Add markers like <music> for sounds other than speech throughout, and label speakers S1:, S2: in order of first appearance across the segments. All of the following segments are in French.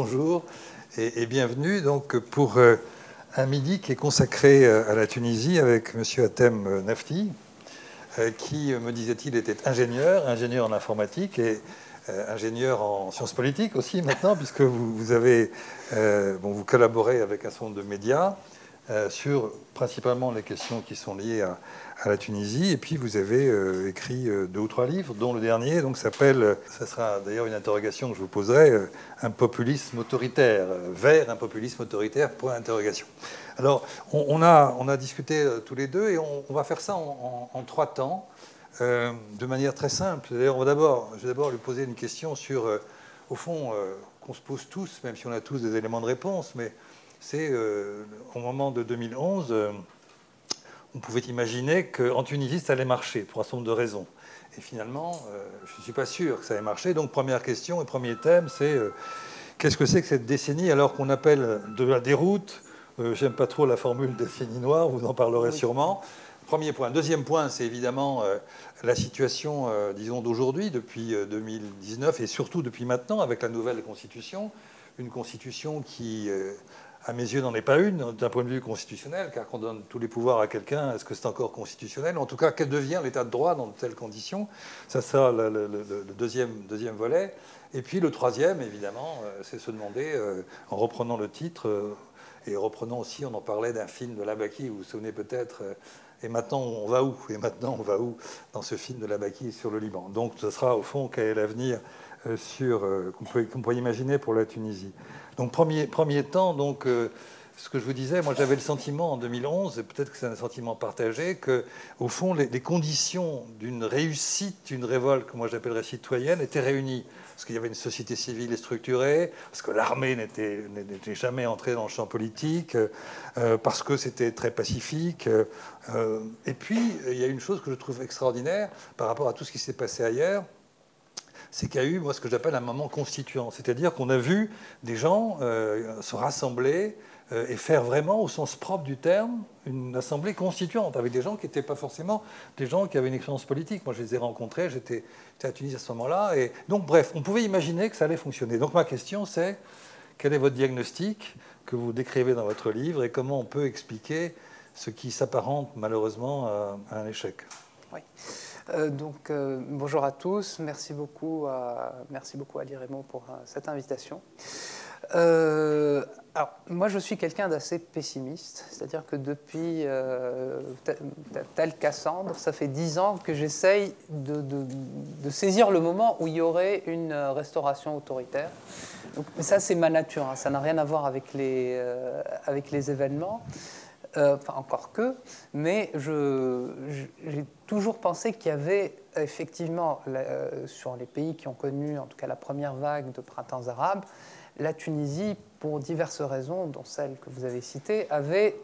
S1: bonjour et, bienvenue donc pour euh, un midi qui est consacré euh, à la Tunisie avec M. Atem Nafti, euh, qui, me disait-il, était ingénieur, ingénieur en informatique et ingénieur en sciences politiques aussi maintenant, puisque vous, avez, vous collaborez avec un certain de médias sur principalement les questions qui sont liées à, la Tunisie. Et puis vous avez euh, écrit euh, deux ou trois livres, dont le dernier donc s'appelle, ça sera d'ailleurs une interrogation que je vous poserai, euh, un populisme autoritaire, vers un populisme autoritaire, point d'interrogation. Alors on, a, on a discuté tous les deux et on, va faire ça en, trois temps, de manière très simple. D'ailleurs, on va d'abord, je vais d'abord lui poser une question sur, au fond, qu'on se pose tous, même si on a tous des éléments de réponse, mais c'est au moment de 2011 on pouvait imaginer qu'en Tunisie, ça allait marcher pour un certain nombre de raisons. Et finalement, euh, je ne suis pas sûr que ça allait marcher. Donc, première question et premier thème, c'est euh, qu'est-ce que c'est que cette décennie alors qu'on appelle de la déroute euh, J'aime pas trop la formule décennie noire, vous en parlerez sûrement. Premier point. Deuxième point, c'est évidemment la situation, disons, d'aujourd'hui, depuis 2019 et surtout depuis maintenant, avec la nouvelle constitution. Une constitution qui à mes yeux, n'en est pas une d'un point de vue constitutionnel, car qu'on donne tous les pouvoirs à quelqu'un, est-ce que c'est encore constitutionnel? En tout cas, quel devient l'état de droit dans de telles conditions? Ça sera le, deuxième, deuxième volet. Et puis le troisième, évidemment, euh, c'est se demander, euh, en reprenant le titre, euh, et reprenant aussi, on en parlait d'un film de Labaki, vous vous souvenez peut-être, et maintenant on va où? Et maintenant on va où dans ce film de Labaki sur le Liban? Donc ce sera au fond quel est l'avenir sur qu'on pourrait imaginer pour la Tunisie. Donc premier, temps, donc, euh, ce que je vous disais, moi j'avais le sentiment en 2011, et peut-être que c'est un sentiment partagé, que au fond les, conditions d'une réussite d'une révolte que moi j'appellerais citoyenne étaient réunies. Parce qu'il y avait une société civile structurée, parce que l'armée n'était jamais entrée dans le champ politique, euh, parce que c'était très pacifique. Euh, et puis, il y a une chose que je trouve extraordinaire par rapport à tout ce qui s'est passé ailleurs, c'est qu'il y a eu, ce que j'appelle un moment constituant. C'est-à-dire qu'on a vu des gens euh, se rassembler euh, et faire vraiment, au sens propre du terme, une assemblée constituante, avec des gens qui n'étaient pas forcément des gens qui avaient une expérience politique. Moi, je les ai rencontrés, j'étais à Tunis à ce moment-là. Et donc, bref, on pouvait imaginer que ça allait fonctionner. Donc, ma question, c'est quel est votre diagnostic que vous décrivez dans votre livre et comment on peut expliquer ce qui s'apparente malheureusement à un échec?
S2: Euh, donc, euh, bonjour à tous. Merci beaucoup à, merci beaucoup à Raymond pour euh, cette invitation. alors, moi, je suis quelqu'un d'assez pessimiste, c'est-à-dire que depuis, tel Cassandre, ça fait dix ans que j'essaye de, de, saisir le moment où il y aurait une restauration autoritaire. Donc, ça, c'est ma nature, hein. ça n'a rien à voir avec les, avec les événements. enfin, encore que, mais j'ai toujours pensé qu'il y avait effectivement, euh, sur les pays qui ont connu en tout cas la première vague de printemps arabe, la Tunisie, pour diverses raisons, dont celle que vous avez citée, avait,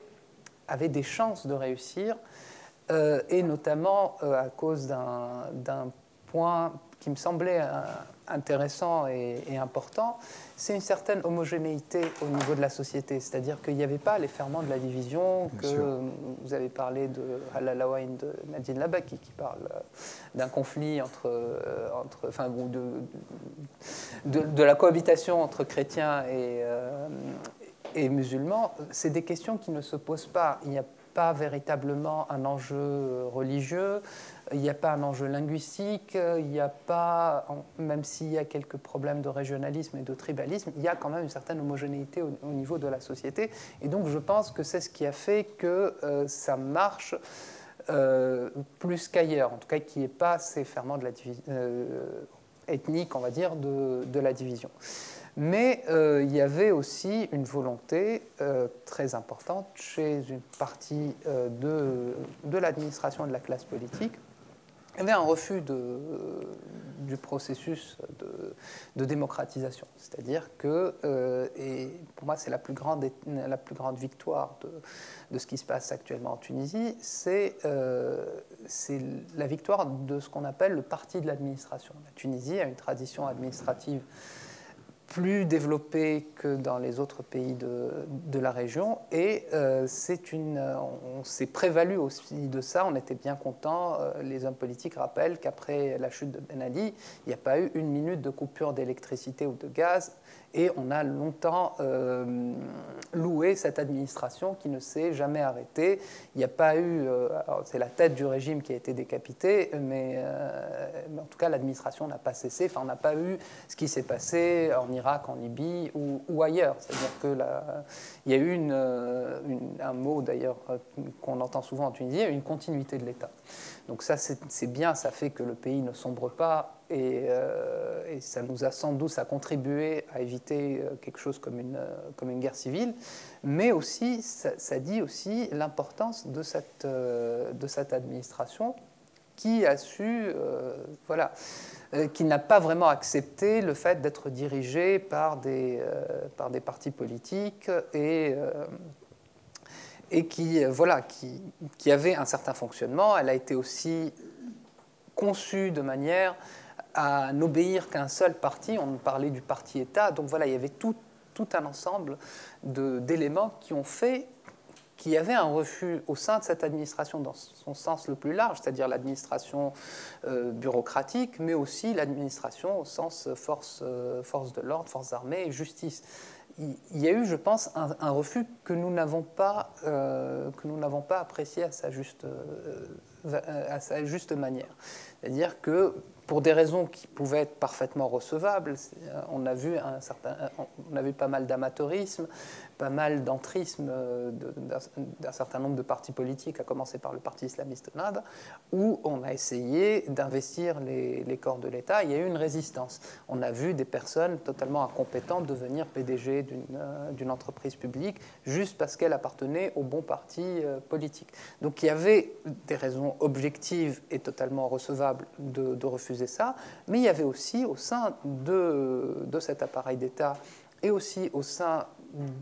S2: avait des chances de réussir, euh, et notamment euh, à cause d'un point qui me semblait intéressant et, important, c'est une certaine homogénéité au niveau de la société. C'est-à-dire qu'il n'y avait pas les ferments de la division, que vous avez parlé de Halalawain de Nadine Labaki, qui parle euh, d'un conflit entre, euh, entre enfin, de, de, la cohabitation entre chrétiens et, euh, et musulmans. C'est des questions qui ne se posent pas. Il n'y a pas véritablement un enjeu religieux, il n'y a pas un enjeu linguistique, il n'y a pas, même s'il y a quelques problèmes de régionalisme et de tribalisme, il y a quand même une certaine homogénéité au, niveau de la société. Et donc je pense que c'est ce qui a fait que euh, ça marche euh, plus qu'ailleurs, en tout cas qu'il n'y ait pas ces ferments de la euh, ethnique, on va dire, de, de la division. Mais euh, il y avait aussi une volonté euh, très importante chez une partie euh, de, de l'administration et de la classe politique. Il y avait un refus du processus de, de démocratisation. C'est-à-dire que, et pour moi c'est la, plus grande, la plus grande victoire de, de ce qui se passe actuellement en Tunisie, c'est la victoire de ce qu'on appelle le parti de l'administration. La Tunisie a une tradition administrative plus développé que dans les autres pays de, la région. Et euh, c'est une, on s'est prévalu aussi de ça, on était bien content. Euh, les hommes politiques rappellent qu'après la chute de Ben Ali, il n'y a pas eu une minute de coupure d'électricité ou de gaz et on a longtemps euh, loué cette administration qui ne s'est jamais arrêtée. Il n'y a pas eu, euh, c'est la tête du régime qui a été décapitée, mais, euh, en tout cas l'administration n'a pas cessé. Enfin, on n'a pas eu ce qui s'est passé en Irak, en Libye ou, ailleurs. C'est-à-dire que il y a eu un mot d'ailleurs qu'on entend souvent en Tunisie, une continuité de l'État. Donc ça, c'est bien, ça fait que le pays ne sombre pas euh, et, ça nous a sans doute contribué à éviter euh, quelque chose comme une, euh, comme une guerre civile, mais aussi, ça, dit aussi l'importance de cette, de cette administration qui a su, voilà, qui n'a pas vraiment accepté le fait d'être dirigée par des, par des partis politiques et et qui, voilà, qui, qui, avait un certain fonctionnement. Elle a été aussi conçue de manière à n'obéir qu'un seul parti. On parlait du parti-État. Donc voilà, il y avait tout, un ensemble d'éléments qui ont fait qu'il y avait un refus au sein de cette administration dans son sens le plus large, c'est-à-dire l'administration euh, bureaucratique, mais aussi l'administration au sens force, euh, force de l'ordre, forces armées justice. Il, y a eu, je pense, un, refus que nous n'avons pas, euh, pas apprécié à sa juste, à sa juste manière. C'est-à-dire que pour des raisons qui pouvaient être parfaitement recevables. On a vu, un certain, on a pas mal d'amateurisme, mal d'entrisme euh, d'un certain nombre de partis politiques, à commencer par le Parti islamiste NAD, où on a essayé d'investir les, corps de l'État. Il y a eu une résistance. On a vu des personnes totalement incompétentes devenir PDG euh, d'une entreprise publique juste parce qu'elle appartenait au bon parti euh, politique. Donc il y avait des raisons objectives et totalement recevables de, de refuser ça, mais il y avait aussi au sein de, de cet appareil d'État et aussi au sein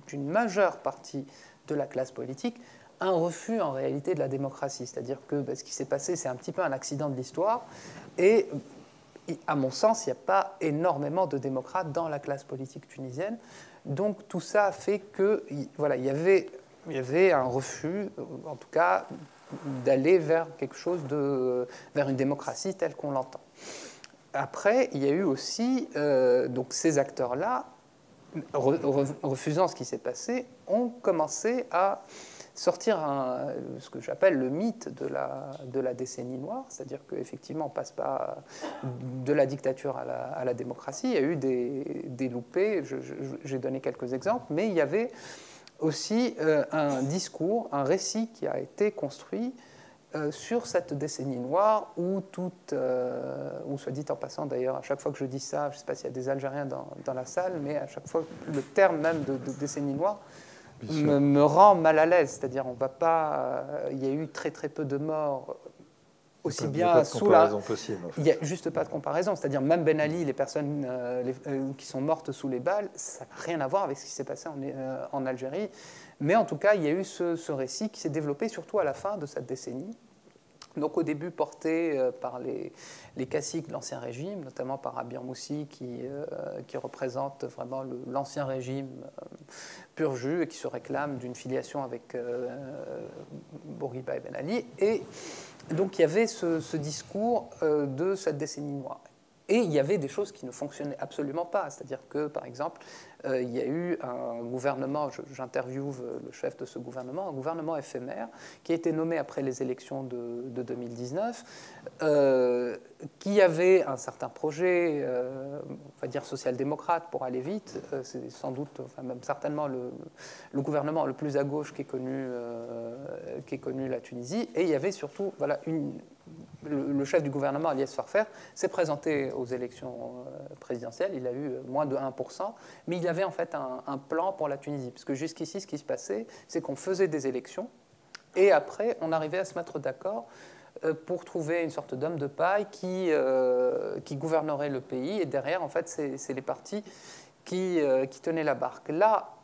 S2: d'une majeure partie de la classe politique un refus en réalité de la démocratie. C'est-à-dire que ben, ce qui s'est passé, c'est un petit peu un accident de l'histoire. Et à mon sens, il n'y a pas énormément de démocrates dans la classe politique tunisienne. Donc tout ça a fait que voilà, il y avait, il y avait un refus, en tout cas, d'aller vers quelque chose de, vers une démocratie telle qu'on l'entend. Après, il y a eu aussi euh, donc ces acteurs-là refusant ce qui s'est passé, ont commencé à sortir ce que j'appelle le mythe de la, de la décennie noire, c'est-à-dire qu'effectivement, on ne passe pas de la dictature à la, à la, démocratie. Il y a eu des, des loupés, j'ai donné quelques exemples, mais il y avait aussi euh, un discours, un récit qui a été construit euh, sur cette décennie noire où tout, euh, ou soit dit en passant d'ailleurs, à chaque fois que je dis ça, je ne sais pas s'il y a des Algériens dans, dans, la salle, mais à chaque fois, le terme même de, décennie noire me, me, rend mal à l'aise. C'est-à-dire, on va pas. Euh, il y a eu très très peu de morts aussi bien sous la. Possible, Il n'y a juste pas de comparaison. C'est-à-dire, même Ben Ali, les personnes qui sont mortes sous les balles, ça n'a rien à voir avec ce qui s'est passé en, en Algérie. Mais en tout cas, il y a eu ce, récit qui s'est développé surtout à la fin de cette décennie. Donc au début porté euh, par les, les caciques de l'Ancien Régime, notamment par Abir Moussi qui, euh, qui représente vraiment l'Ancien Régime euh, pur jus et qui se réclame d'une filiation avec Bourguiba et Ben Ali. Et donc il y avait ce, discours de cette décennie noire. Et il y avait des choses qui ne fonctionnaient absolument pas. C'est-à-dire que, par exemple, euh, il y a eu un gouvernement, j'interviewe le chef de ce gouvernement, un gouvernement éphémère qui a été nommé après les élections de, 2019, euh, qui avait un certain projet, euh, on va dire social-démocrate pour aller vite. C'est sans doute, enfin même certainement le, gouvernement le plus à gauche qui est connu, qui connu la Tunisie. Et il y avait surtout voilà, une, le, chef du gouvernement, Alias Farfer, s'est présenté aux élections présidentielles. Il a eu moins de 1%, mais il avait en fait un, plan pour la Tunisie. Parce que jusqu'ici, ce qui se passait, c'est qu'on faisait des élections et après, on arrivait à se mettre d'accord euh, pour trouver une sorte d'homme de paille qui, euh, gouvernerait le pays. Et derrière, en fait, c'est les partis qui, euh, qui, tenaient la barque. Là,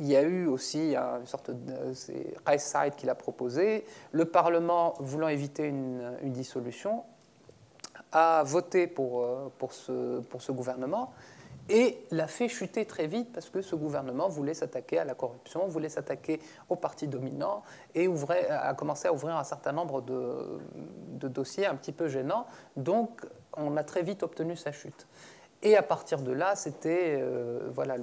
S2: il y a eu aussi une sorte de. C'est Said qui l'a proposé. Le Parlement, voulant éviter une, dissolution, a voté pour, pour, ce, pour ce gouvernement. et l'a fait chuter très vite parce que ce gouvernement voulait s'attaquer à la corruption, voulait s'attaquer aux partis dominants et ouvrait, a commencé à ouvrir un certain nombre de, dossiers un petit peu gênants. Donc, on a très vite obtenu sa chute. Et à partir de là, c'était euh, voilà,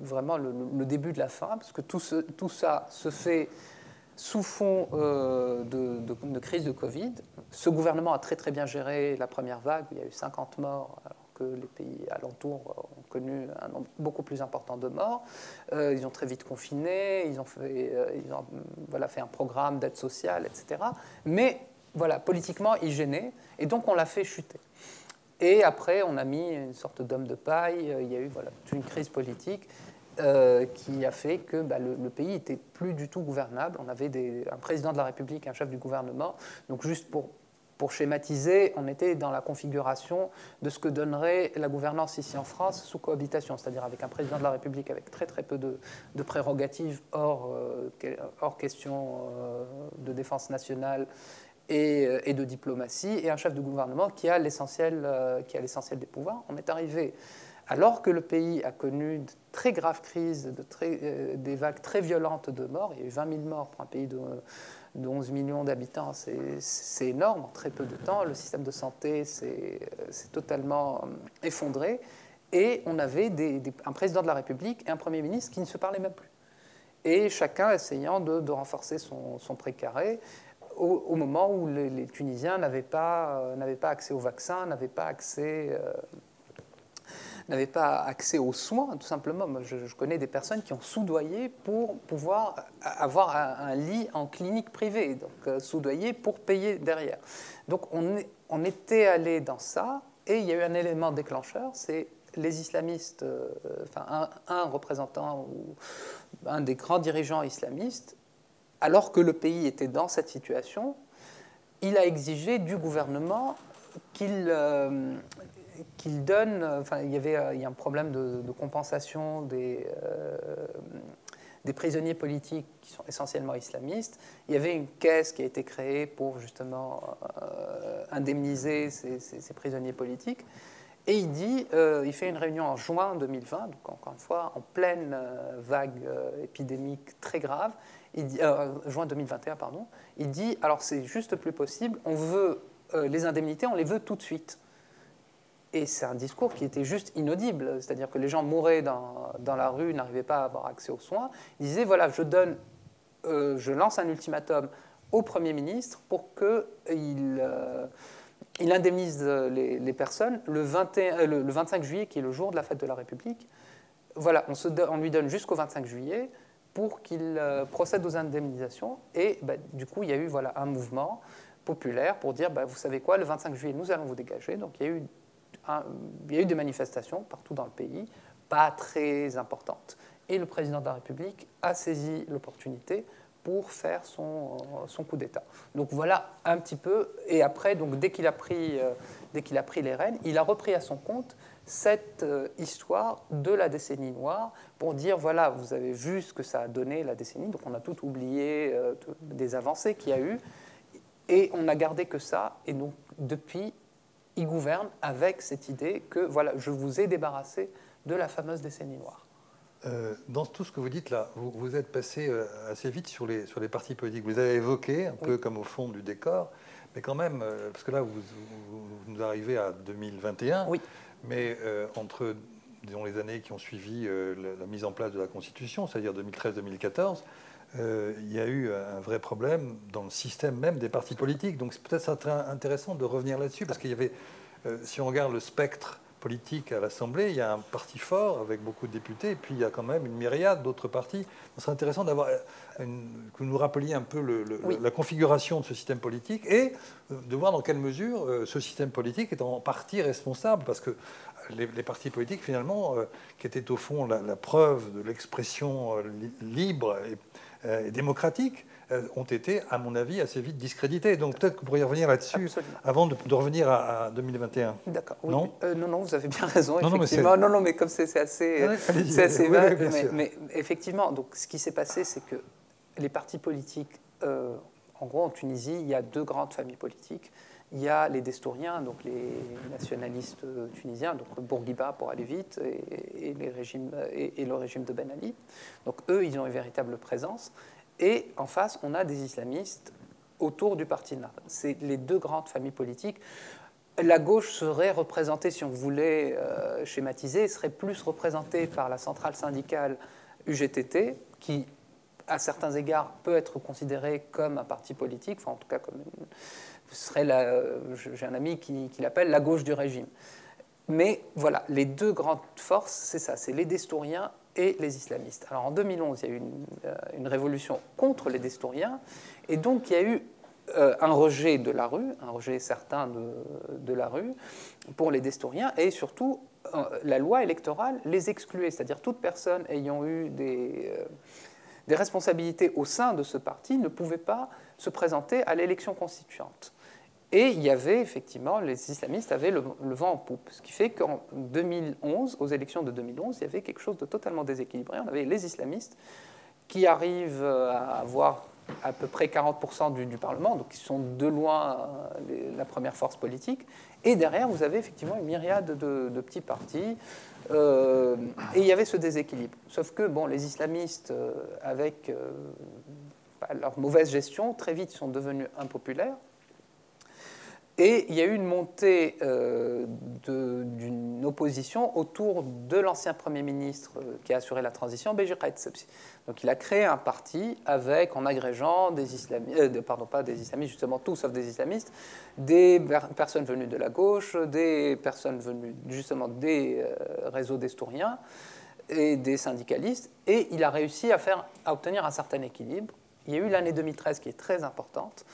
S2: vraiment le, début de la fin, parce que tout, ça se fait sous fond euh, de, crise de Covid. Ce gouvernement a très très bien géré la première vague, il y a eu 50 morts que les pays alentours ont connu un nombre beaucoup plus important de morts. Euh, ils ont très vite confiné, ils ont fait, voilà, fait un programme d'aide sociale, etc. Mais voilà, politiquement, ils gênaient, et donc on l'a fait chuter. Et après, on a mis une sorte d'homme de paille, il y a eu voilà, une crise politique. Euh, qui a fait que bah, le, pays était plus du tout gouvernable. On avait un président de la République, un chef du gouvernement. Donc juste pour pour schématiser, on était dans la configuration de ce que donnerait la gouvernance ici en France sous cohabitation, c'est-à-dire avec un président de la République avec très très peu de, prérogatives hors, euh, hors question euh, de défense nationale et, et, de diplomatie, et un chef de gouvernement qui a l'essentiel des pouvoirs. On est arrivé alors que le pays a connu de très graves crises, euh, des vagues très violentes de morts, il y a eu 20 000 morts pour un pays de, 11 millions d'habitants, c'est énorme en très peu de temps. Le système de santé s'est totalement euh, effondré. Et on avait un président de la République et un Premier ministre qui ne se parlaient même plus. Et chacun essayant de, renforcer son, précaré au, moment où les, Tunisiens n'avaient pas, euh, pas, accès au vaccin, n'avaient pas accès n'avaient pas accès aux soins, tout simplement. je, connais des personnes qui ont soudoyé pour pouvoir avoir un, lit en clinique privée, donc euh, soudoyé pour payer derrière. Donc on, on était allé dans ça, et il y a eu un élément déclencheur, c'est les islamistes, euh, enfin un, représentant ou un des grands dirigeants islamistes, alors que le pays était dans cette situation, il a exigé du gouvernement qu'il euh, donne, enfin, il y avait euh, il y a un problème de, compensation des, euh, des prisonniers politiques qui sont essentiellement islamistes. Il y avait une caisse qui a été créée pour justement indemniser ces, ces, prisonniers politiques. Et il dit, il fait une réunion en juin 2020, donc encore une fois en pleine vague épidémique très grave, il dit, juin 2021, pardon, il dit, alors c'est juste plus possible, on veut les indemnités, on les veut tout de suite. Et c'est un discours qui était juste inaudible, c'est-à-dire que les gens mouraient dans, dans la rue, n'arrivaient pas à avoir accès aux soins. Ils disaient voilà, je donne, euh, je lance un ultimatum au Premier ministre pour qu'il euh, il indemnise les, personnes le, 21, euh, le, 25 juillet, qui est le jour de la fête de la République. Voilà, on, se, on lui donne jusqu'au 25 juillet pour qu'il procède aux indemnisations. Et bah, du coup, il y a eu voilà, un mouvement populaire pour dire bah, vous savez quoi, le 25 juillet, nous allons vous dégager. Donc il y a eu des manifestations partout dans le pays, pas très importantes. Et le président de la République a saisi l'opportunité pour faire son, son coup d'État. Donc voilà un petit peu. Et après, donc, dès qu'il a, pris, euh, dès qu'il a pris les rênes, il a repris à son compte cette euh, histoire de la décennie noire pour dire voilà, vous avez vu ce que ça a donné la décennie. Donc on a tout oublié euh, des avancées qu'il y a eu. Et on n'a gardé que ça. Et donc depuis, il gouverne avec cette idée que voilà, je vous ai débarrassé de la fameuse décennie noire.
S1: Euh, dans tout ce que vous dites là, vous, vous, êtes passé euh, assez vite sur les, sur les partis politiques. Vous avez évoqué, un peu comme au fond du décor, mais quand même, parce que là, vous, nous arrivez à 2021,
S2: oui.
S1: Mais entre disons, les années qui ont suivi la, la, mise en place de la Constitution, c'est-à-dire 2013-2014, il y a eu un vrai problème dans le système même des partis politiques. Donc c'est peut-être intéressant de revenir là-dessus, parce qu'il y avait, si on regarde le spectre politique à l'Assemblée, il y a un parti fort avec beaucoup de députés, et puis il y a quand même une myriade d'autres partis. Ce serait intéressant d'avoir euh, que vous nous rappeliez un peu la configuration de ce système politique et euh, de voir dans quelle mesure euh, ce système politique est en partie responsable, parce que les, partis politiques, finalement, qui étaient au fond la, la preuve de l'expression libre et, et démocratique, euh, ont été, à mon avis, assez vite discrédités. Donc peut-être que vous pourriez revenir là-dessus avant de, revenir à, 2021.
S2: D'accord. Non, euh, non, non, vous avez bien raison. Non, effectivement. Non, non, mais comme c'est assez, c'est assez vague. Mais, effectivement, donc ce qui s'est passé, c'est que les partis politiques, euh, En gros, en Tunisie, il y a deux grandes familles politiques. Il y a les Destouriens, donc les nationalistes tunisiens, donc Bourguiba pour aller vite, et, les régimes, et, le régime de Ben Ali. Donc eux, ils ont une véritable présence. Et en face, on a des islamistes autour du parti Ennahda. C'est les deux grandes familles politiques. La gauche serait représentée, si on voulait euh, schématiser, serait plus représentée par la centrale syndicale UGTT, qui, à certains égards, peut être considérée comme un parti politique, enfin en tout cas comme serait j'ai un ami qui, l'appelle la gauche du régime. Mais voilà, les deux grandes forces, c'est ça, c'est les destouriens et les islamistes. Alors en 2011, il y a eu une, euh, révolution contre les destouriens, et donc il y a eu euh, un rejet de la rue, un rejet certain de, la rue pour les destouriens, et surtout euh, la loi électorale les excluait, c'est-à-dire toute personne ayant eu des responsabilités au sein de ce parti ne pouvait pas se présenter à l'élection constituante. Et il y avait effectivement, les islamistes avaient le, vent en poupe, ce qui fait qu'en 2011, aux élections de 2011, il y avait quelque chose de totalement déséquilibré. On avait les islamistes qui arrivent à avoir à peu près 40% du, Parlement, donc qui sont de loin euh, la première force politique. Et derrière, vous avez effectivement une myriade de, petits partis. Euh, et il y avait ce déséquilibre. Sauf que bon, les islamistes, euh, avec leur mauvaise gestion, très vite sont devenus impopulaires. Et il y a eu une montée euh, d'une opposition autour de l'ancien Premier ministre euh, qui a assuré la transition, Béji Donc il a créé un parti avec, en agrégeant des islamistes, euh, pardon, pas des islamistes, justement tout sauf des islamistes, des personnes venues de la gauche, des personnes venues justement des réseaux d'estouriens et des syndicalistes. Et il a réussi à, faire, à obtenir un certain équilibre. Il y a eu l'année 2013 qui est très importante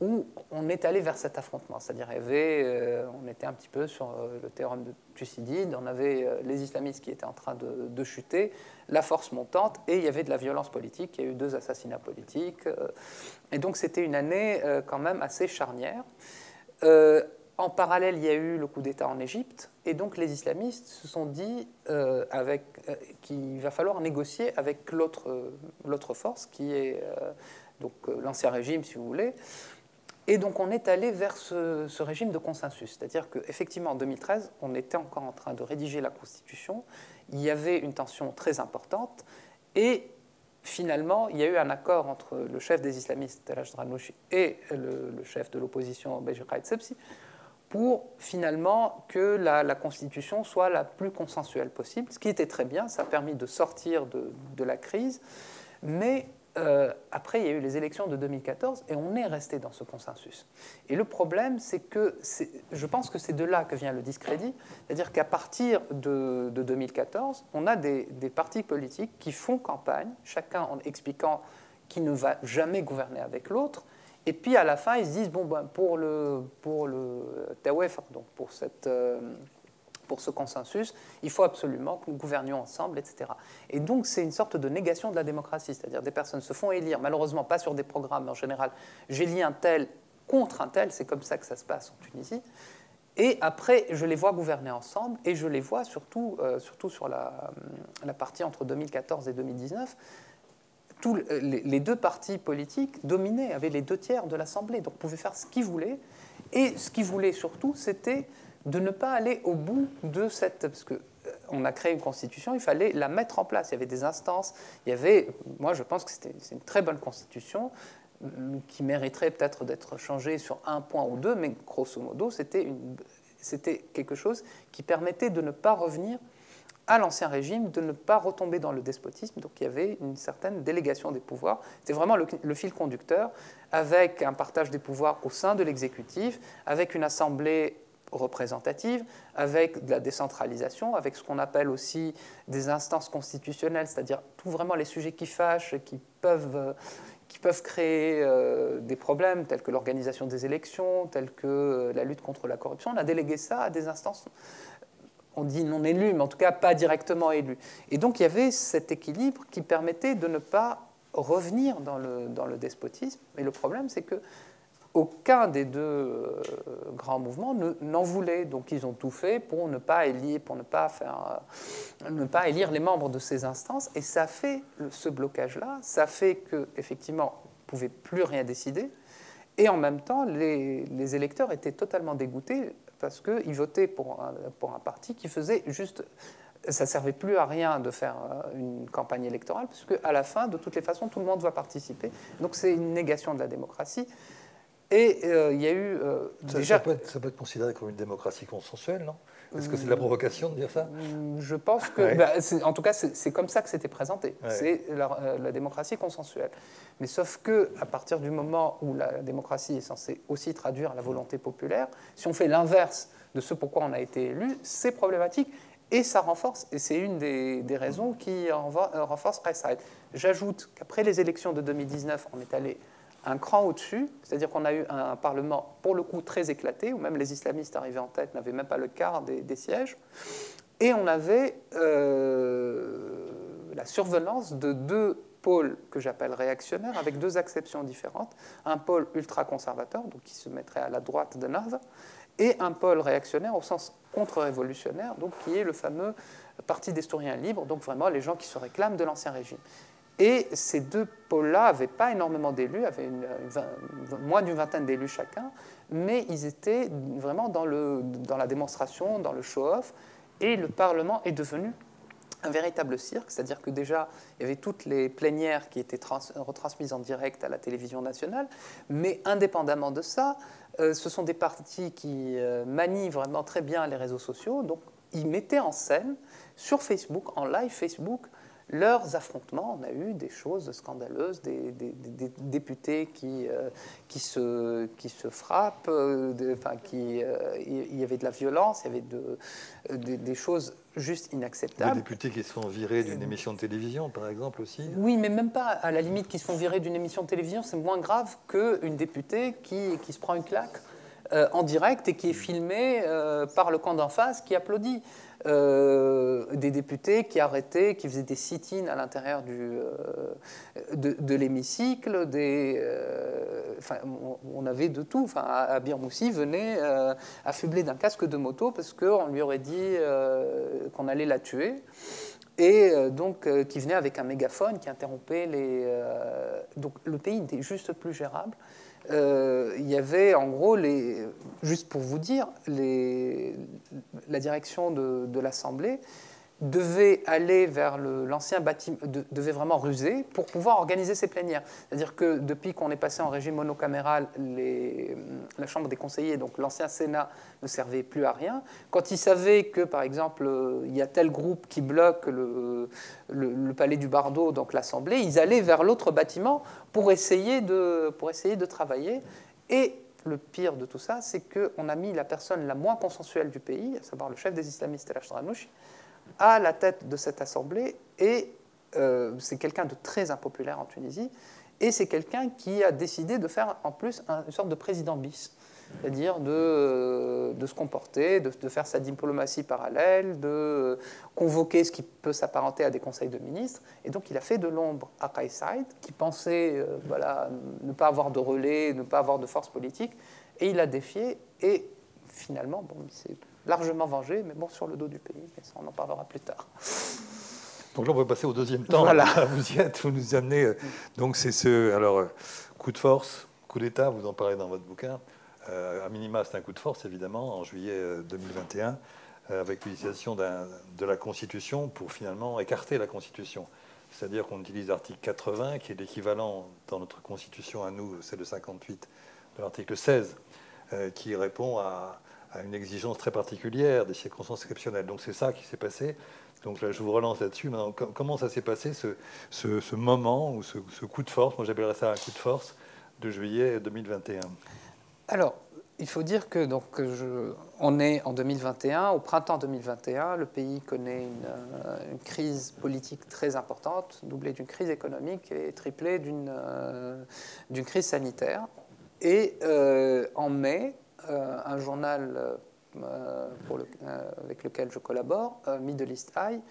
S2: où on est allé vers cet affrontement. C'est-à-dire, euh, on était un petit peu sur euh, le théorème de Thucydide, on avait euh, les islamistes qui étaient en train de, chuter, la force montante, et il y avait de la violence politique, il y a eu deux assassinats politiques, et donc c'était une année quand même assez charnière. en parallèle, il y a eu le coup d'État en Égypte, et donc les islamistes se sont dit qu'il va falloir négocier avec l'autre force, qui est donc l'ancien régime, si vous voulez, et donc on est allé vers ce, régime de consensus, c'est-à-dire qu'effectivement en 2013, on était encore en train de rédiger la Constitution, il y avait une tension très importante, et finalement il y a eu un accord entre le chef des islamistes, Talaj Dranouchi, et le, chef de l'opposition, Beji Sepsi, pour finalement que la, Constitution soit la plus consensuelle possible, ce qui était très bien, ça a permis de sortir de, de la crise, mais euh, après, il y a eu les élections de 2014 et on est resté dans ce consensus. Et le problème, c'est que je pense que c'est de là que vient le discrédit, c'est-à-dire qu'à partir de, 2014, on a des, partis politiques qui font campagne, chacun en expliquant qu'il ne va jamais gouverner avec l'autre, et puis à la fin, ils se disent bon, ben, pour le pour le TAWEF, donc pour cette euh, pour ce consensus, il faut absolument que nous gouvernions ensemble, etc. Et donc c'est une sorte de négation de la démocratie, c'est-à-dire des personnes se font élire, malheureusement pas sur des programmes, mais en général, j'élis un tel contre un tel, c'est comme ça que ça se passe en Tunisie. Et après, je les vois gouverner ensemble, et je les vois surtout, euh, surtout sur la, partie entre 2014 et 2019. Tous les, les deux partis politiques dominaient, avaient les deux tiers de l'Assemblée, donc pouvaient faire ce qu'ils voulaient. Et ce qu'ils voulaient surtout, c'était de ne pas aller au bout de cette... Parce que euh, on a créé une constitution, il fallait la mettre en place. Il y avait des instances, il y avait... Moi, je pense que c'était une très bonne constitution mm, qui mériterait peut-être d'être changée sur un point ou deux, mais grosso modo, c'était quelque chose qui permettait de ne pas revenir à l'ancien régime, de ne pas retomber dans le despotisme. Donc il y avait une certaine délégation des pouvoirs. C'était vraiment le, fil conducteur, avec un partage des pouvoirs au sein de l'exécutif, avec une assemblée représentative, avec de la décentralisation, avec ce qu'on appelle aussi des instances constitutionnelles, c'est-à-dire tout vraiment les sujets qui fâchent, qui peuvent, qui peuvent créer euh, des problèmes, tels que l'organisation des élections, tels que euh, la lutte contre la corruption. On a délégué ça à des instances, on dit non élues, mais en tout cas pas directement élues. Et donc il y avait cet équilibre qui permettait de ne pas revenir dans le, dans le despotisme. Mais le problème, c'est que aucun des deux euh, grands mouvements n'en voulait. Donc ils ont tout fait pour ne pas élire, pour ne pas, faire, euh, ne élire les membres de ces instances. Et ça fait ce blocage-là, ça fait que, effectivement, pouvaient plus rien décider. Et en même temps, les, électeurs étaient totalement dégoûtés parce qu'ils votaient pour un, pour un parti qui faisait juste ça ne servait plus à rien de faire euh, une campagne électorale, puisque à la fin, de toutes les façons, tout le monde va participer. Donc c'est une négation de la démocratie. Et euh, il y a eu euh,
S1: ça,
S2: déjà.
S1: Ça peut, être, ça peut, être, considéré comme une démocratie consensuelle, non? Est-ce que c'est de la provocation de dire ça?
S2: Mm, Je pense que. Ouais. Bah, en tout cas, c'est comme ça que c'était présenté. Ouais. C'est la, euh, la, démocratie consensuelle. Mais sauf que, à partir du moment où la démocratie est censée aussi traduire la volonté populaire, si on fait l'inverse de ce pourquoi on a été élu, c'est problématique. Et ça renforce, et c'est une des, des, raisons qui renforce Reisheit. J'ajoute qu'après les élections de 2019, on est allé un cran au-dessus, c'est-à-dire qu'on a eu un Parlement, pour le coup, très éclaté, où même les islamistes arrivés en tête n'avaient même pas le quart des, sièges, et on avait euh, la survenance de deux pôles que j'appelle réactionnaires, avec deux acceptions différentes. Un pôle ultra-conservateur, donc qui se mettrait à la droite de Nava, et un pôle réactionnaire au sens contre-révolutionnaire, donc qui est le fameux Parti d'Estouriens libres, donc vraiment les gens qui se réclament de l'Ancien Régime. Et ces deux pôles-là n'avaient pas énormément d'élus, avaient moins d'une vingtaine d'élus chacun, mais ils étaient vraiment dans, la démonstration, dans le show-off, et le Parlement est devenu un véritable cirque, c'est-à-dire que déjà, il y avait toutes les plénières qui étaient trans, retransmises en direct à la télévision nationale, mais indépendamment de ça, euh, ce sont des partis qui euh, manient vraiment très bien les réseaux sociaux, donc ils mettaient en scène sur Facebook, en live Facebook, leurs affrontements. On a eu des choses scandaleuses, des, des, des, des députés qui, euh, qui, se, qui se frappent, euh, enfin, qui, euh, il y avait de la violence, il y avait de, des choses juste inacceptables.
S1: Des députés qui se font virer d'une émission de télévision, par exemple, aussi
S2: Oui, mais même pas, à la limite, qui se font virer d'une émission de télévision, c'est moins grave qu'une députée qui, qui se prend une claque. En direct et qui est filmée par le camp d'en face qui applaudit. Euh, des députés qui arrêtaient, qui faisaient des sit-ins à l'intérieur euh, de, de l'hémicycle. Euh, on, avait de tout. Enfin, Abir Moussi venait euh, affublé d'un casque de moto parce qu'on lui aurait dit euh, qu'on allait la tuer. Et donc, qui venait avec un mégaphone qui interrompait les. donc, le pays n'était juste plus gérable. Euh, il y avait en gros, les, juste pour vous dire, la direction de l'Assemblée devait aller vers l'ancien bâtiment, de, devait vraiment ruser pour pouvoir organiser ses plénières. C'est-à-dire que depuis qu'on est passé en régime monocaméral, les, la Chambre des conseillers, donc l'ancien Sénat, ne servait plus à rien. Quand ils savaient que, par exemple, il y a tel groupe qui bloque le, palais du Bardo, donc l'Assemblée, ils allaient vers l'autre bâtiment pour essayer, de, pour essayer de travailler. Et le pire de tout ça, c'est qu'on a mis la personne la moins consensuelle du pays, à savoir le chef des islamistes, El Ashranouchi, à la tête de cette assemblée et euh, c'est quelqu'un de très impopulaire en Tunisie et c'est quelqu'un qui a décidé de faire en plus un, une sorte de président bis, c'est-à-dire de, de, se comporter, de, de, faire sa diplomatie parallèle, de convoquer ce qui peut s'apparenter à des conseils de ministres. Et donc il a fait de l'ombre à Kais qui pensait euh, voilà, ne pas avoir de relais, ne pas avoir de force politique, et il a défié et finalement, bon, c'est largement vengé, mais bon, sur le dos du pays. Mais ça, on en parlera plus tard.
S1: Donc là, on peut passer au deuxième temps.
S2: Voilà. <laughs>
S1: Vous y êtes, vous nous amenez. Donc c'est ce, alors, coup de force, coup d'État, vous en parlez dans votre bouquin. Euh, à minima, c'est un coup de force, évidemment, en juillet 2021, euh, avec l'utilisation de la Constitution pour finalement écarter la Constitution. C'est-à-dire qu'on utilise l'article 80, qui est l'équivalent dans notre Constitution à nous, c'est le 58 de l'article 16, euh, qui répond à, une exigence très particulière, des circonstances exceptionnelles. Donc c'est ça qui s'est passé. Donc là, je vous relance là-dessus. Maintenant, comment ça s'est passé, ce, ce, moment ou ce, ce, coup de force, moi j'appellerais ça un coup de force, de juillet 2021
S2: Alors, il faut dire que donc, je, on est en 2021, au printemps 2021, le pays connaît une, euh, une crise politique très importante, doublée d'une crise économique et triplée d'une euh, crise sanitaire. Et euh, en mai, un journal euh, euh, avec lequel je collabore, Middle East Eye,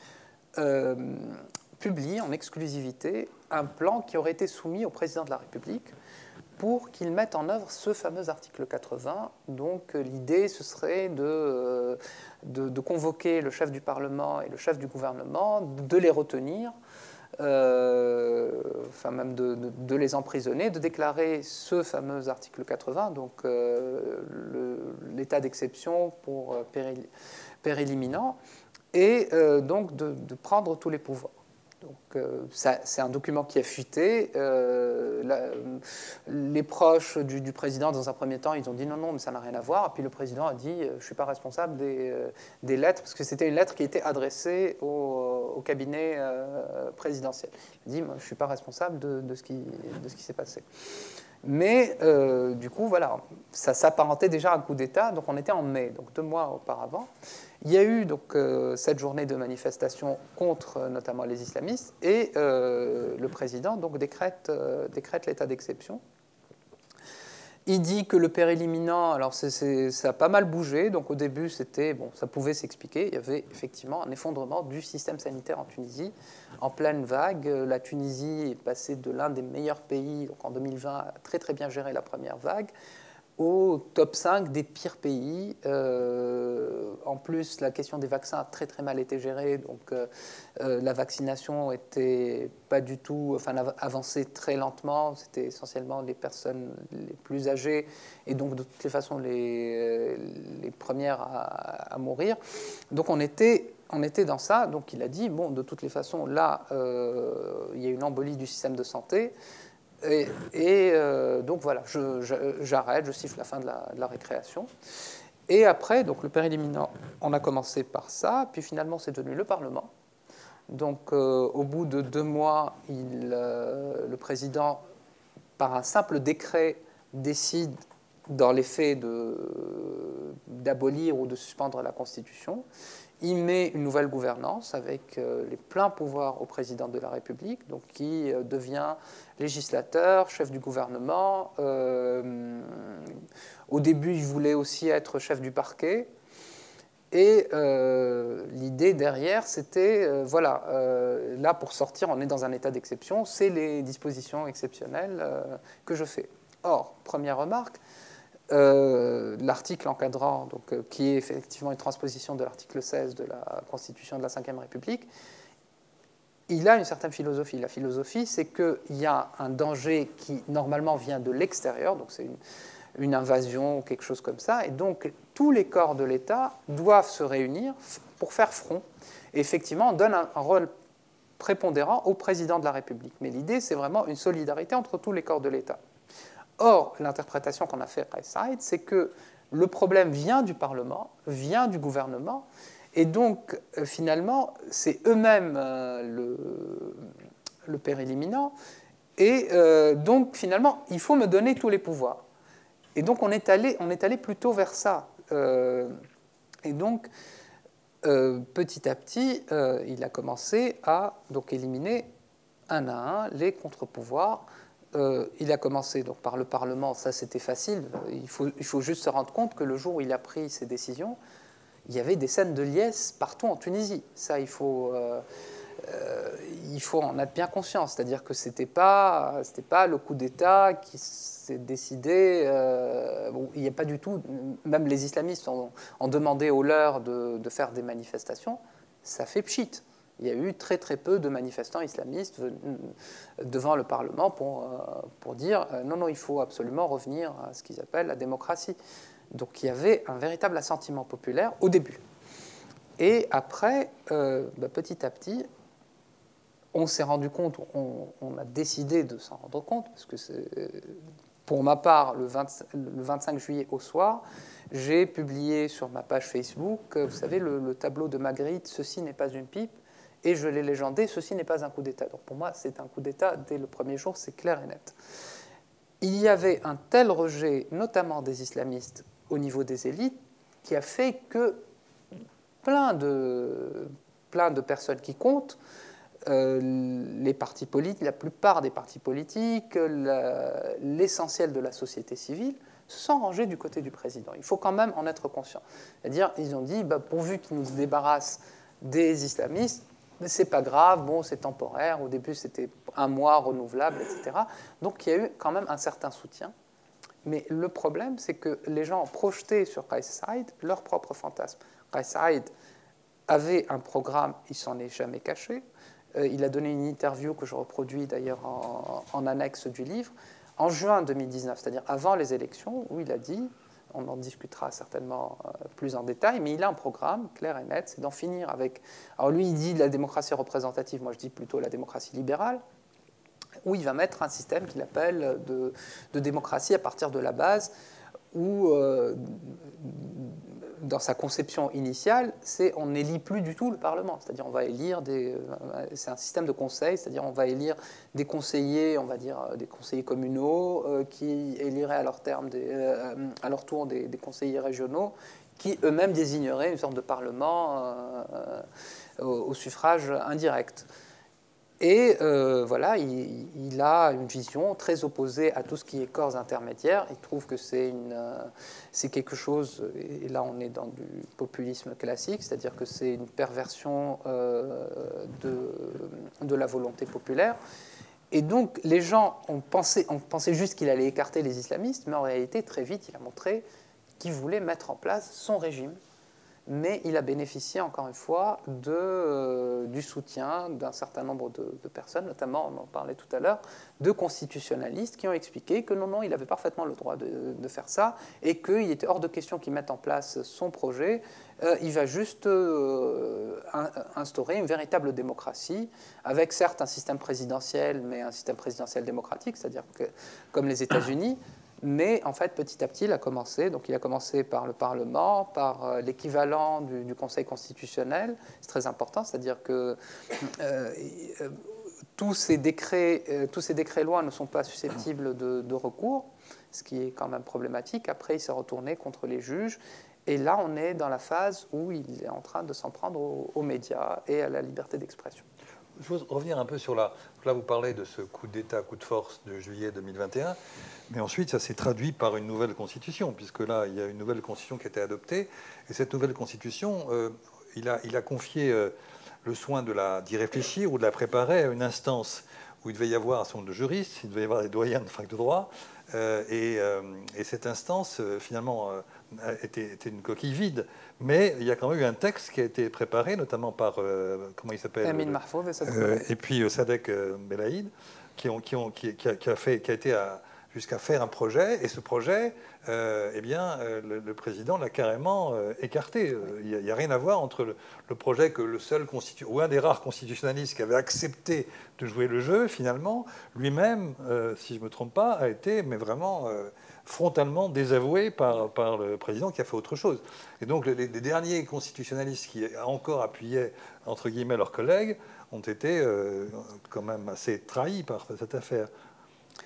S2: publie en exclusivité un plan qui aurait été soumis au président de la République pour qu'il mette en œuvre ce fameux article 80. Donc l'idée, ce serait de, convoquer le chef du Parlement et le chef du gouvernement, de les retenir enfin même de, les emprisonner, de déclarer ce fameux article 80, donc l'état d'exception pour péril, péril imminent, et donc de, prendre tous les pouvoirs. Donc, euh, c'est un document qui a fuité. Euh, les proches du, président, dans un premier temps, ils ont dit non, non, mais ça n'a rien à voir. Et puis le président a dit euh, je ne suis pas responsable des, lettres, parce que c'était une lettre qui était adressée au, cabinet présidentiel. Il a dit je ne suis pas responsable de, ce qui s'est passé. Mais du coup, voilà, ça s'apparentait déjà à un coup d'État. Donc on était en mai, donc deux mois auparavant. Il y a eu donc euh, cette journée de manifestation contre euh, notamment les islamistes et euh, le président donc décrète l'état d'exception. Il dit que le péril imminent, alors ça a pas mal bougé. Donc au début, c'était bon, ça pouvait s'expliquer. Il y avait effectivement un effondrement du système sanitaire en Tunisie en pleine vague. La Tunisie est passée de l'un des meilleurs pays donc en 2020 à très très bien gérer la première vague au top 5 des pires pays. Euh, en plus, la question des vaccins a très très mal été gérée, donc euh, euh, la vaccination était pas du tout, enfin avancée très lentement. C'était essentiellement les personnes les plus âgées et donc de toutes les façons les, les premières à, à, mourir. Donc on était on était dans ça. Donc il a dit bon, de toutes les façons, là, il y a une embolie du système de santé. Et, euh, donc voilà, j'arrête, je, siffle la fin de la, récréation. Et après, donc le périlimina, on a commencé par ça, puis finalement c'est devenu le Parlement. Donc euh, au bout de deux mois, euh, le président, par un simple décret, décide dans les faits d'abolir ou de suspendre la Constitution. Il met une nouvelle gouvernance avec euh, les pleins pouvoirs au président de la République, donc qui euh, devient législateur, chef du gouvernement. Euh, au début, il voulait aussi être chef du parquet. Et l'idée derrière, c'était, voilà, là pour sortir, on est dans un état d'exception, c'est les dispositions exceptionnelles que je fais. Or, première remarque, euh, l'article encadrant, donc, euh, qui est effectivement une transposition de l'article 16 de la Constitution de la Ve République, il a une certaine philosophie. La philosophie, c'est qu'il y a un danger qui normalement vient de l'extérieur, donc c'est une, invasion, quelque chose comme ça, et donc tous les corps de l'État doivent se réunir pour faire front. Et effectivement, on donne un rôle prépondérant au président de la République. Mais l'idée, c'est vraiment une solidarité entre tous les corps de l'État. Or, l'interprétation qu'on a fait à Side, c'est que le problème vient du Parlement, vient du gouvernement, et donc euh, finalement, c'est eux-mêmes euh, le, le péril imminent, et euh, donc finalement, il faut me donner tous les pouvoirs. Et donc on est allé, on est allé plutôt vers ça. et donc, petit à petit, il a commencé à donc, éliminer un à un les contre-pouvoirs euh, il a commencé donc, par le Parlement, ça c'était facile. Il faut, juste se rendre compte que le jour où il a pris ses décisions, il y avait des scènes de liesse partout en Tunisie. Ça, il faut, euh, euh, il faut en être bien conscient. C'est-à-dire que ce n'était pas, pas le coup d'État qui s'est décidé. il n'y a pas du tout. Même les islamistes ont, demandé aux leurs de, de, faire des manifestations. Ça fait pchit il y a eu très très peu de manifestants islamistes devant le Parlement pour, euh, pour dire euh, non, non, il faut absolument revenir à ce qu'ils appellent la démocratie. Donc il y avait un véritable assentiment populaire au début. Et après, euh, bah, petit à petit, on s'est rendu compte, on, a décidé de s'en rendre compte, parce que pour ma part, le, le, 25 juillet au soir, j'ai publié sur ma page Facebook, vous savez, le, le tableau de Magritte, Ceci n'est pas une pipe, et je l'ai légendé, ceci n'est pas un coup d'État. Donc pour moi, c'est un coup d'État dès le premier jour, c'est clair et net. Il y avait un tel rejet, notamment des islamistes, au niveau des élites, qui a fait que plein de, plein de personnes qui comptent, euh, les partis politiques, la plupart des partis politiques, l'essentiel de la société civile, se sont rangés du côté du président. Il faut quand même en être conscient. C'est-à-dire, ils ont dit, bah, pourvu qu'ils nous débarrassent des islamistes, c'est pas grave, bon, c'est temporaire. Au début, c'était un mois renouvelable, etc. Donc, il y a eu quand même un certain soutien. Mais le problème, c'est que les gens projetaient sur Side leur propre fantasme. Side avait un programme, il s'en est jamais caché. il a donné une interview que je reproduis d'ailleurs en, annexe du livre, en juin 2019, c'est-à-dire avant les élections, où il a dit, on en discutera certainement plus en détail, mais il a un programme clair et net, c'est d'en finir avec... Alors lui, il dit la démocratie représentative, moi je dis plutôt la démocratie libérale, où il va mettre un système qu'il appelle de, démocratie à partir de la base, où dans sa conception initiale, c'est on n'élit plus du tout le Parlement. C'est-à-dire on va élire des. Euh, c'est un système de conseil, c'est-à-dire on va élire des conseillers, on va dire euh, des conseillers communaux, euh, qui éliraient à leur, terme à leur tour des, conseillers régionaux, qui eux-mêmes désigneraient une sorte de Parlement au, suffrage indirect. Et euh, voilà, il, a une vision très opposée à tout ce qui est corps intermédiaires. Il trouve que c'est euh, quelque chose, et là on est dans du populisme classique, c'est-à-dire que c'est une perversion euh, de, de, la volonté populaire. Et donc les gens ont pensé, ont pensé juste qu'il allait écarter les islamistes, mais en réalité, très vite, il a montré qu'il voulait mettre en place son régime mais il a bénéficié, encore une fois, euh, du soutien d'un certain nombre de, personnes, notamment, on en parlait tout à l'heure, de constitutionnalistes qui ont expliqué que non, non, il avait parfaitement le droit de, faire ça et qu'il était hors de question qu'il mette en place son projet. Euh, il va juste euh, instaurer une véritable démocratie, avec certes un système présidentiel, mais un système présidentiel démocratique, c'est-à-dire que, comme les États-Unis, mais en fait, petit à petit, il a commencé. Donc, il a commencé par le Parlement, par euh, l'équivalent du, Conseil constitutionnel. C'est très important, c'est-à-dire que euh, euh, tous ces décrets, tous ces décrets-lois ne sont pas susceptibles de, recours, ce qui est quand même problématique. Après, il s'est retourné contre les juges. Et là, on est dans la phase où il est en train de s'en prendre aux médias et à la liberté d'expression.
S1: Je veux revenir un peu sur la. Là, vous parlez de ce coup d'État, coup de force de juillet 2021, mais ensuite, ça s'est traduit par une nouvelle constitution, puisque là, il y a une nouvelle constitution qui a été adoptée, et cette nouvelle constitution, euh, il, a, confié euh, le soin d'y réfléchir ou de la préparer à une instance où il devait y avoir un certain nombre de juristes, il devait y avoir des doyens de fac de droit, euh, et, et, cette instance, finalement, était, une coquille vide. Mais il y a quand même eu un texte qui a été préparé, notamment par, euh, comment il s'appelle
S2: Amin Mahfouz
S1: et, euh, et puis euh, Sadek Belaïd, qui, ont, qui, ont, qui, a, fait, qui a été jusqu'à faire un projet. Et ce projet, eh bien, le, président l'a carrément écarté. Il n'y a, rien à voir entre le, projet que le seul ou un des rares constitutionnalistes qui avait accepté de jouer le jeu, finalement, lui-même, si je ne me trompe pas, a été, mais vraiment frontalement désavoué par, par le président qui a fait autre chose. Et donc les, derniers constitutionnalistes qui encore appuyaient, entre guillemets, leurs collègues, ont été euh, quand même assez trahis par cette affaire.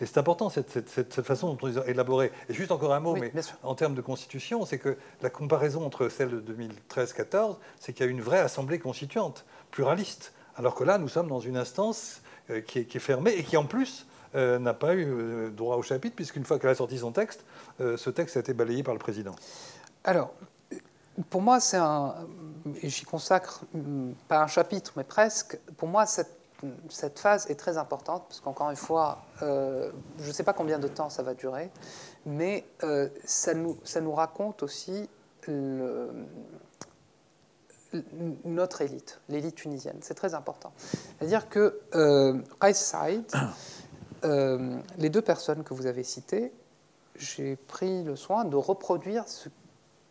S1: Et c'est important cette, cette, façon dont ils ont élaboré. Et juste encore un mot, mais en termes de constitution, c'est que la comparaison entre celle de 2013-14, c'est qu'il y a une vraie assemblée constituante, pluraliste. Alors que là, nous sommes dans une instance euh, qui, est, qui est fermée et qui, en plus, euh, n'a pas eu euh, droit au chapitre, puisqu'une fois qu'elle a sorti son texte, euh, ce texte a été balayé par le président.
S2: Alors, pour moi, c'est un. J'y consacre mm, pas un chapitre, mais presque. Pour moi, cette, cette phase est très importante, parce qu'encore une fois, je ne sais pas combien de temps ça va durer, mais ça, nous, ça nous raconte aussi le, notre élite, l'élite tunisienne. C'est très important. C'est-à-dire que euh, Saïd, <coughs> euh, les deux personnes que vous avez citées, j'ai pris le soin de reproduire ce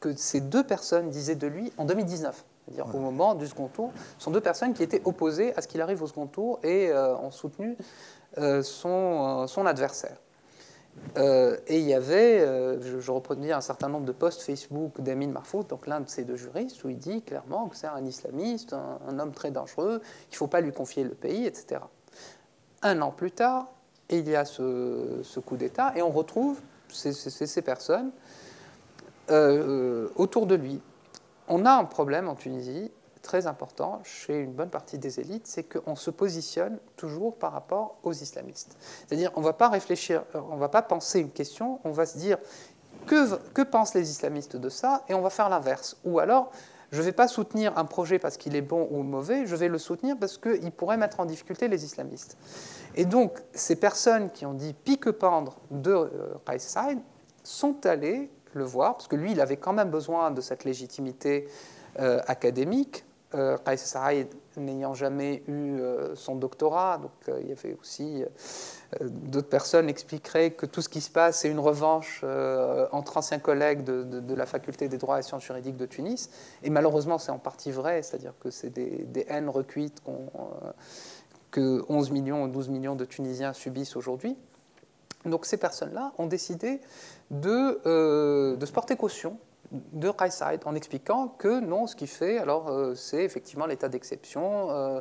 S2: que ces deux personnes disaient de lui en 2019. C'est-à-dire au moment du second tour, ce sont deux personnes qui étaient opposées à ce qu'il arrive au second tour et euh, ont soutenu euh, son, son, adversaire. et il y avait, je, je, reproduis un certain nombre de posts Facebook d'Amin Marfoud, donc l'un de ces deux juristes, où il dit clairement que c'est un islamiste, un, un, homme très dangereux, qu'il ne faut pas lui confier le pays, etc. Un an plus tard, il y a ce, coup d'État, et on retrouve ces, personnes euh, euh, autour de lui. On a un problème en Tunisie très important chez une bonne partie des élites, c'est qu'on se positionne toujours par rapport aux islamistes. C'est-à-dire, on ne va pas réfléchir, on ne va pas penser une question, on va se dire que, que pensent les islamistes de ça, et on va faire l'inverse. Ou alors, je ne vais pas soutenir un projet parce qu'il est bon ou mauvais, je vais le soutenir parce qu'il pourrait mettre en difficulté les islamistes. Et donc, ces personnes qui ont dit pique-pendre de euh, Qais Saïd sont allées le voir, parce que lui, il avait quand même besoin de cette légitimité euh, académique, euh, Qais n'ayant jamais eu euh, son doctorat, donc euh, il y avait aussi d'autres personnes expliqueraient que tout ce qui se passe c'est une revanche entre anciens collègues de, la faculté des droits et sciences juridiques de Tunis, et malheureusement c'est en partie vrai, c'est-à-dire que c'est des, haines recuites que 11 millions ou 12 millions de Tunisiens subissent aujourd'hui. Donc ces personnes-là ont décidé de, de se porter caution de Kayside en expliquant que non, ce qu'il fait, alors euh, c'est effectivement l'état d'exception, euh,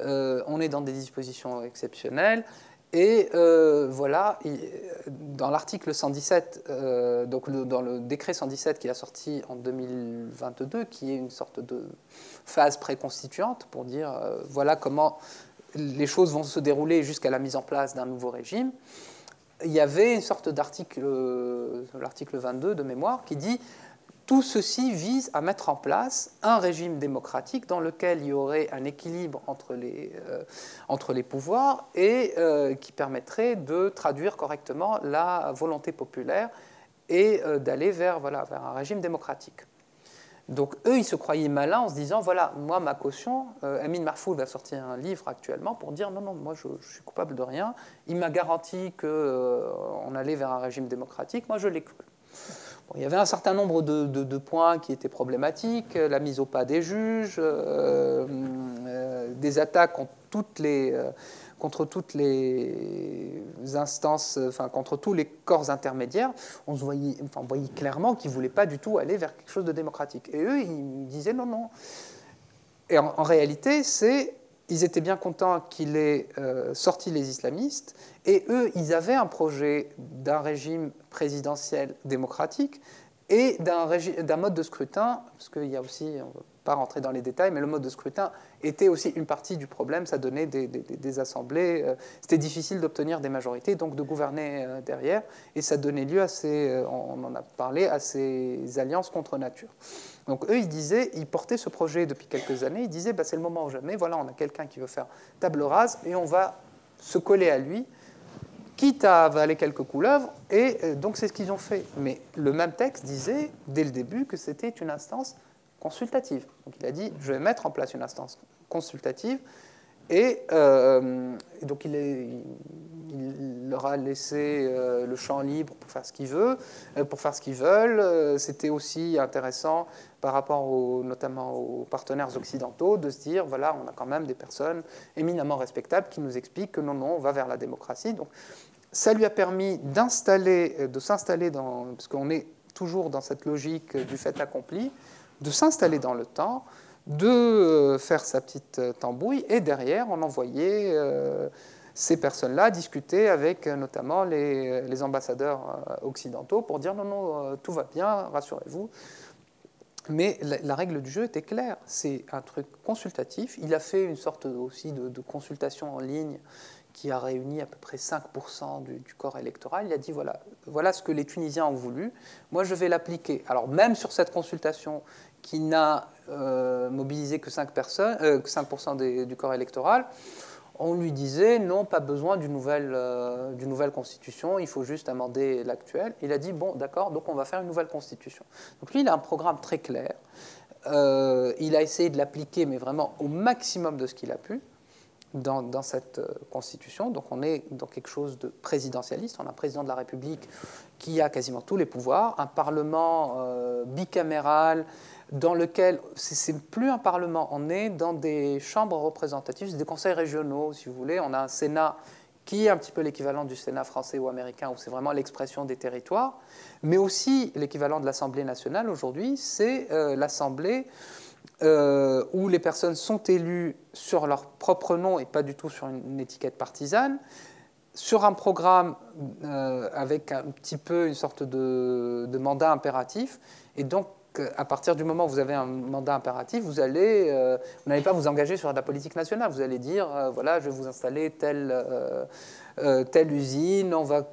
S2: euh, on est dans des dispositions exceptionnelles. Et voilà, dans l'article 117, donc dans le décret 117 qui a sorti en 2022, qui est une sorte de phase préconstituante pour dire voilà comment les choses vont se dérouler jusqu'à la mise en place d'un nouveau régime, il y avait une sorte d'article, l'article 22 de mémoire, qui dit tout ceci vise à mettre en place un régime démocratique dans lequel il y aurait un équilibre entre les, euh, pouvoirs et euh, qui permettrait de traduire correctement la volonté populaire et euh, d'aller vers un régime démocratique. Donc eux, ils se croyaient malins en se disant, voilà, moi, ma caution, Amin Marfoul va sortir un livre actuellement pour dire, non, non, moi, je, suis coupable de rien. Il m'a garanti qu'on allait vers un régime démocratique, moi, je l'ai cru il y avait un certain nombre de, points qui étaient problématiques, la mise au pas des juges, euh, euh, des attaques contre toutes les, euh, contre toutes les instances, enfin contre tous les corps intermédiaires. On, voyait clairement qu'ils ne voulaient pas du tout aller vers quelque chose de démocratique. Et eux, ils disaient non, non. Et en réalité, c'est ils étaient bien contents qu'il ait euh, sorti les islamistes, et eux, ils avaient un projet d'un régime présidentiel démocratique et d'un mode de scrutin, parce qu'il y a aussi, on ne va pas rentrer dans les détails, mais le mode de scrutin était aussi une partie du problème, ça donnait des, assemblées, euh, c'était difficile d'obtenir des majorités, donc de gouverner euh, derrière, et ça donnait lieu à ces, on en a parlé, à ces alliances contre nature. Donc eux, ils disaient, ils portaient ce projet depuis quelques années, ils disaient, bah, c'est le moment ou jamais, voilà, on a quelqu'un qui veut faire table rase et on va se coller à lui, quitte à avaler quelques couleuvres, et euh, donc c'est ce qu'ils ont fait. Mais le même texte disait, dès le début, que c'était une instance consultative. Donc il a dit, je vais mettre en place une instance consultative, et, euh, donc il, leur a laissé euh, le champ libre pour faire ce qu'ils veulent. pour faire ce qu'ils veulent. C'était aussi intéressant par rapport notamment aux partenaires occidentaux, de se dire, voilà, on a quand même des personnes éminemment respectables qui nous expliquent que non, non, on va vers la démocratie. Donc ça lui a permis d'installer, de s'installer dans, parce qu'on est toujours dans cette logique du fait accompli, de s'installer dans le temps, de euh, faire sa petite tambouille, et derrière, on envoyait euh, ces personnes-là discuter avec euh, notamment les, les, ambassadeurs occidentaux pour dire non, non, tout va bien, rassurez-vous, mais la, règle du jeu était claire. C'est un truc consultatif. Il a fait une sorte aussi de, consultation en ligne qui a réuni à peu près 5% du, corps électoral. Il a dit voilà, voilà ce que les Tunisiens ont voulu. Moi, je vais l'appliquer. Alors, même sur cette consultation qui n'a euh, mobilisé que 5%, personnes, euh, 5 du corps électoral, on lui disait non, pas besoin d'une nouvelle, euh, nouvelle constitution, il faut juste amender l'actuelle. Il a dit bon, d'accord, donc on va faire une nouvelle constitution. Donc lui, il a un programme très clair. Il a essayé de l'appliquer, mais vraiment au maximum de ce qu'il a pu dans, cette constitution. Donc on est dans quelque chose de présidentialiste. On a un président de la République qui a quasiment tous les pouvoirs, un parlement bicaméral dans lequel c'est plus un parlement, on est dans des chambres représentatives, des conseils régionaux, si vous voulez. On a un Sénat qui est un petit peu l'équivalent du Sénat français ou américain, où c'est vraiment l'expression des territoires, mais aussi l'équivalent de l'Assemblée nationale aujourd'hui, c'est euh, l'Assemblée euh, où les personnes sont élues sur leur propre nom et pas du tout sur une, étiquette partisane, sur un programme euh, avec un petit peu une sorte de, de mandat impératif, et donc à partir du moment où vous avez un mandat impératif, euh, vous n'allez pas vous engager sur la politique nationale. Vous allez dire, euh, voilà, je vais vous installer telle, euh, telle usine, on va,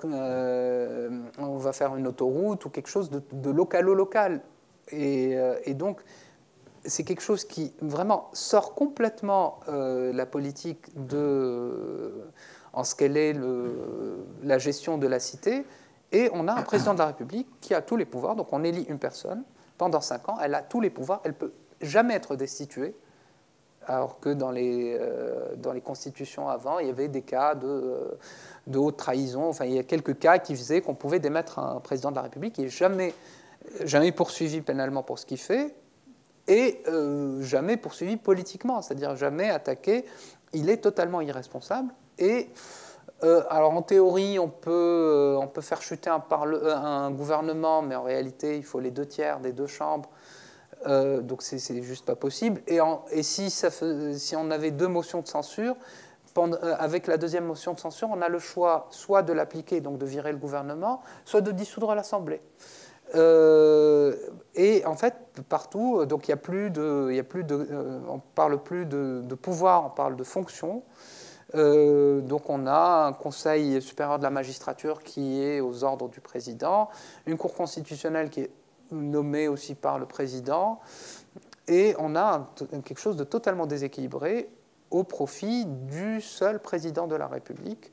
S2: faire une autoroute ou quelque chose de, de localo-local. Et, et, donc, c'est quelque chose qui vraiment sort complètement la politique en ce qu'elle est la gestion de la cité. Et on a un président de la République qui a tous les pouvoirs. Donc on élit une personne pendant cinq ans, elle a tous les pouvoirs, elle ne peut jamais être destituée alors que dans les, dans les constitutions avant, il y avait des cas de, de haute trahison. Enfin, il y a quelques cas qui faisaient qu'on pouvait démettre un président de la République qui n'est jamais, jamais poursuivi pénalement pour ce qu'il fait et jamais poursuivi politiquement, c'est-à-dire jamais attaqué. Il est totalement irresponsable et euh, alors en théorie, on peut, euh, on peut faire chuter un, euh, un, gouvernement, mais en réalité, il faut les deux tiers des deux chambres. donc c'est juste pas possible. Et, si, on avait deux motions de censure, avec la deuxième motion de censure, on a le choix soit de l'appliquer, donc de virer le gouvernement, soit de dissoudre l'Assemblée. et en fait, partout, donc il y a plus de, y a plus de, on parle plus de pouvoir, on parle de fonction. Euh, donc on a un Conseil supérieur de la magistrature qui est aux ordres du président, une Cour constitutionnelle qui est nommée aussi par le président, et on a quelque chose de totalement déséquilibré au profit du seul président de la République.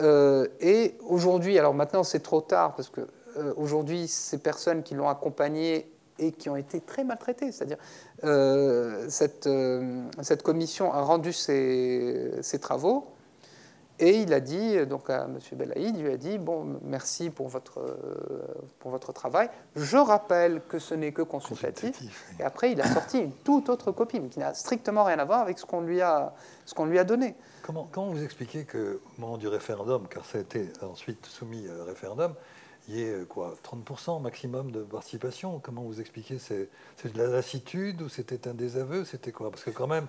S2: Euh, et aujourd'hui, alors maintenant c'est trop tard parce que euh, aujourd'hui ces personnes qui l'ont accompagné et qui ont été très maltraités. C'est-à-dire, euh, cette, euh, cette, commission a rendu ses, ses, travaux et il a dit donc à M. Belaïd, il lui a dit bon, merci pour votre, pour votre travail. Je rappelle que ce n'est que consultatif. Et après, il a sorti une toute autre copie, mais qui n'a strictement rien à voir avec ce qu'on lui a, ce qu'on lui a donné.
S1: Comment, comment vous expliquez qu'au moment du référendum, car ça a été ensuite soumis au référendum, il y ait quoi, 30% maximum de participation. Comment vous expliquez C'est de la lassitude ou c'était un désaveu? C'était quoi? Parce que quand même,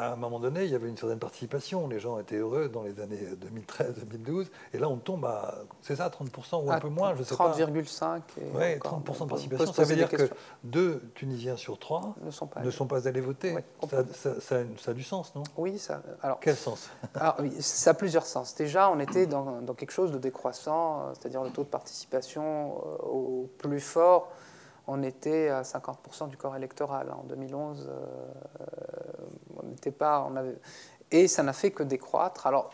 S1: à un moment donné, il y avait une certaine participation. Les gens étaient heureux dans les années 2013-2012. Et là, on tombe à, c'est ça, 30% ou un peu moins, je sais pas.
S2: 30,5.
S1: Oui, 30% de participation. Ça veut dire que deux Tunisiens sur trois ne sont pas, ne sont pas allés voter. ça, ça, a du sens, non?
S2: Oui, ça.
S1: Alors, Quel sens? <laughs>
S2: alors, Ça a plusieurs sens. Déjà, on était dans, dans quelque chose de décroissant, euh, c'est-à-dire le taux de participation euh, au plus fort on était à 50% du corps électoral. En 2011, euh, on n'était pas. Et ça n'a fait que décroître. Alors,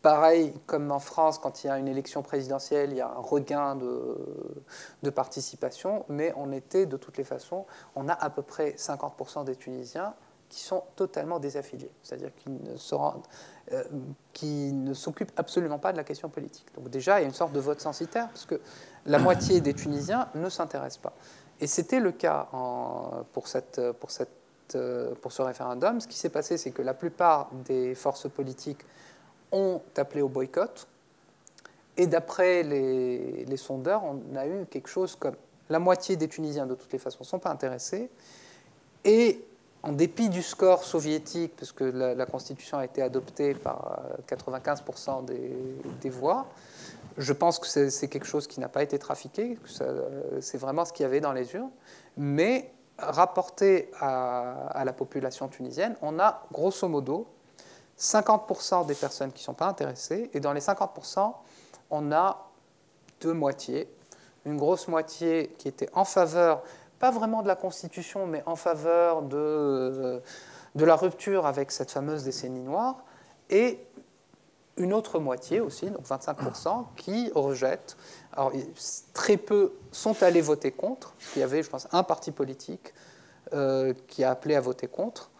S2: pareil, comme en France, quand il y a une élection présidentielle, il y a un regain de, participation, mais on était de toutes les façons, on a à peu près 50% des Tunisiens qui sont totalement désaffiliés, c'est-à-dire euh, qui ne s'occupent absolument pas de la question politique. Donc déjà, il y a une sorte de vote censitaire, parce que la moitié des Tunisiens ne s'intéressent pas. Et c'était le cas cette, pour ce référendum. Ce qui s'est passé, c'est que la plupart des forces politiques ont appelé au boycott. Et d'après les, les, sondeurs, on a eu quelque chose comme la moitié des Tunisiens, de toutes les façons, ne sont pas intéressés. Et en dépit du score soviétique, puisque la, Constitution a été adoptée par 95% des, des voix, je pense que c'est quelque chose qui n'a pas été trafiqué, c'est vraiment ce qu'il y avait dans les urnes, mais rapporté à, la population tunisienne, on a grosso modo 50% des personnes qui ne sont pas intéressées, et dans les 50%, on a deux moitiés. Une grosse moitié qui était en faveur, pas vraiment de la Constitution, mais en faveur de, de la rupture avec cette fameuse décennie noire, et une autre moitié aussi, donc 25%, qui rejettent. Alors, très peu sont allés voter contre. Il y avait, je pense, un parti politique euh, qui a appelé à voter contre.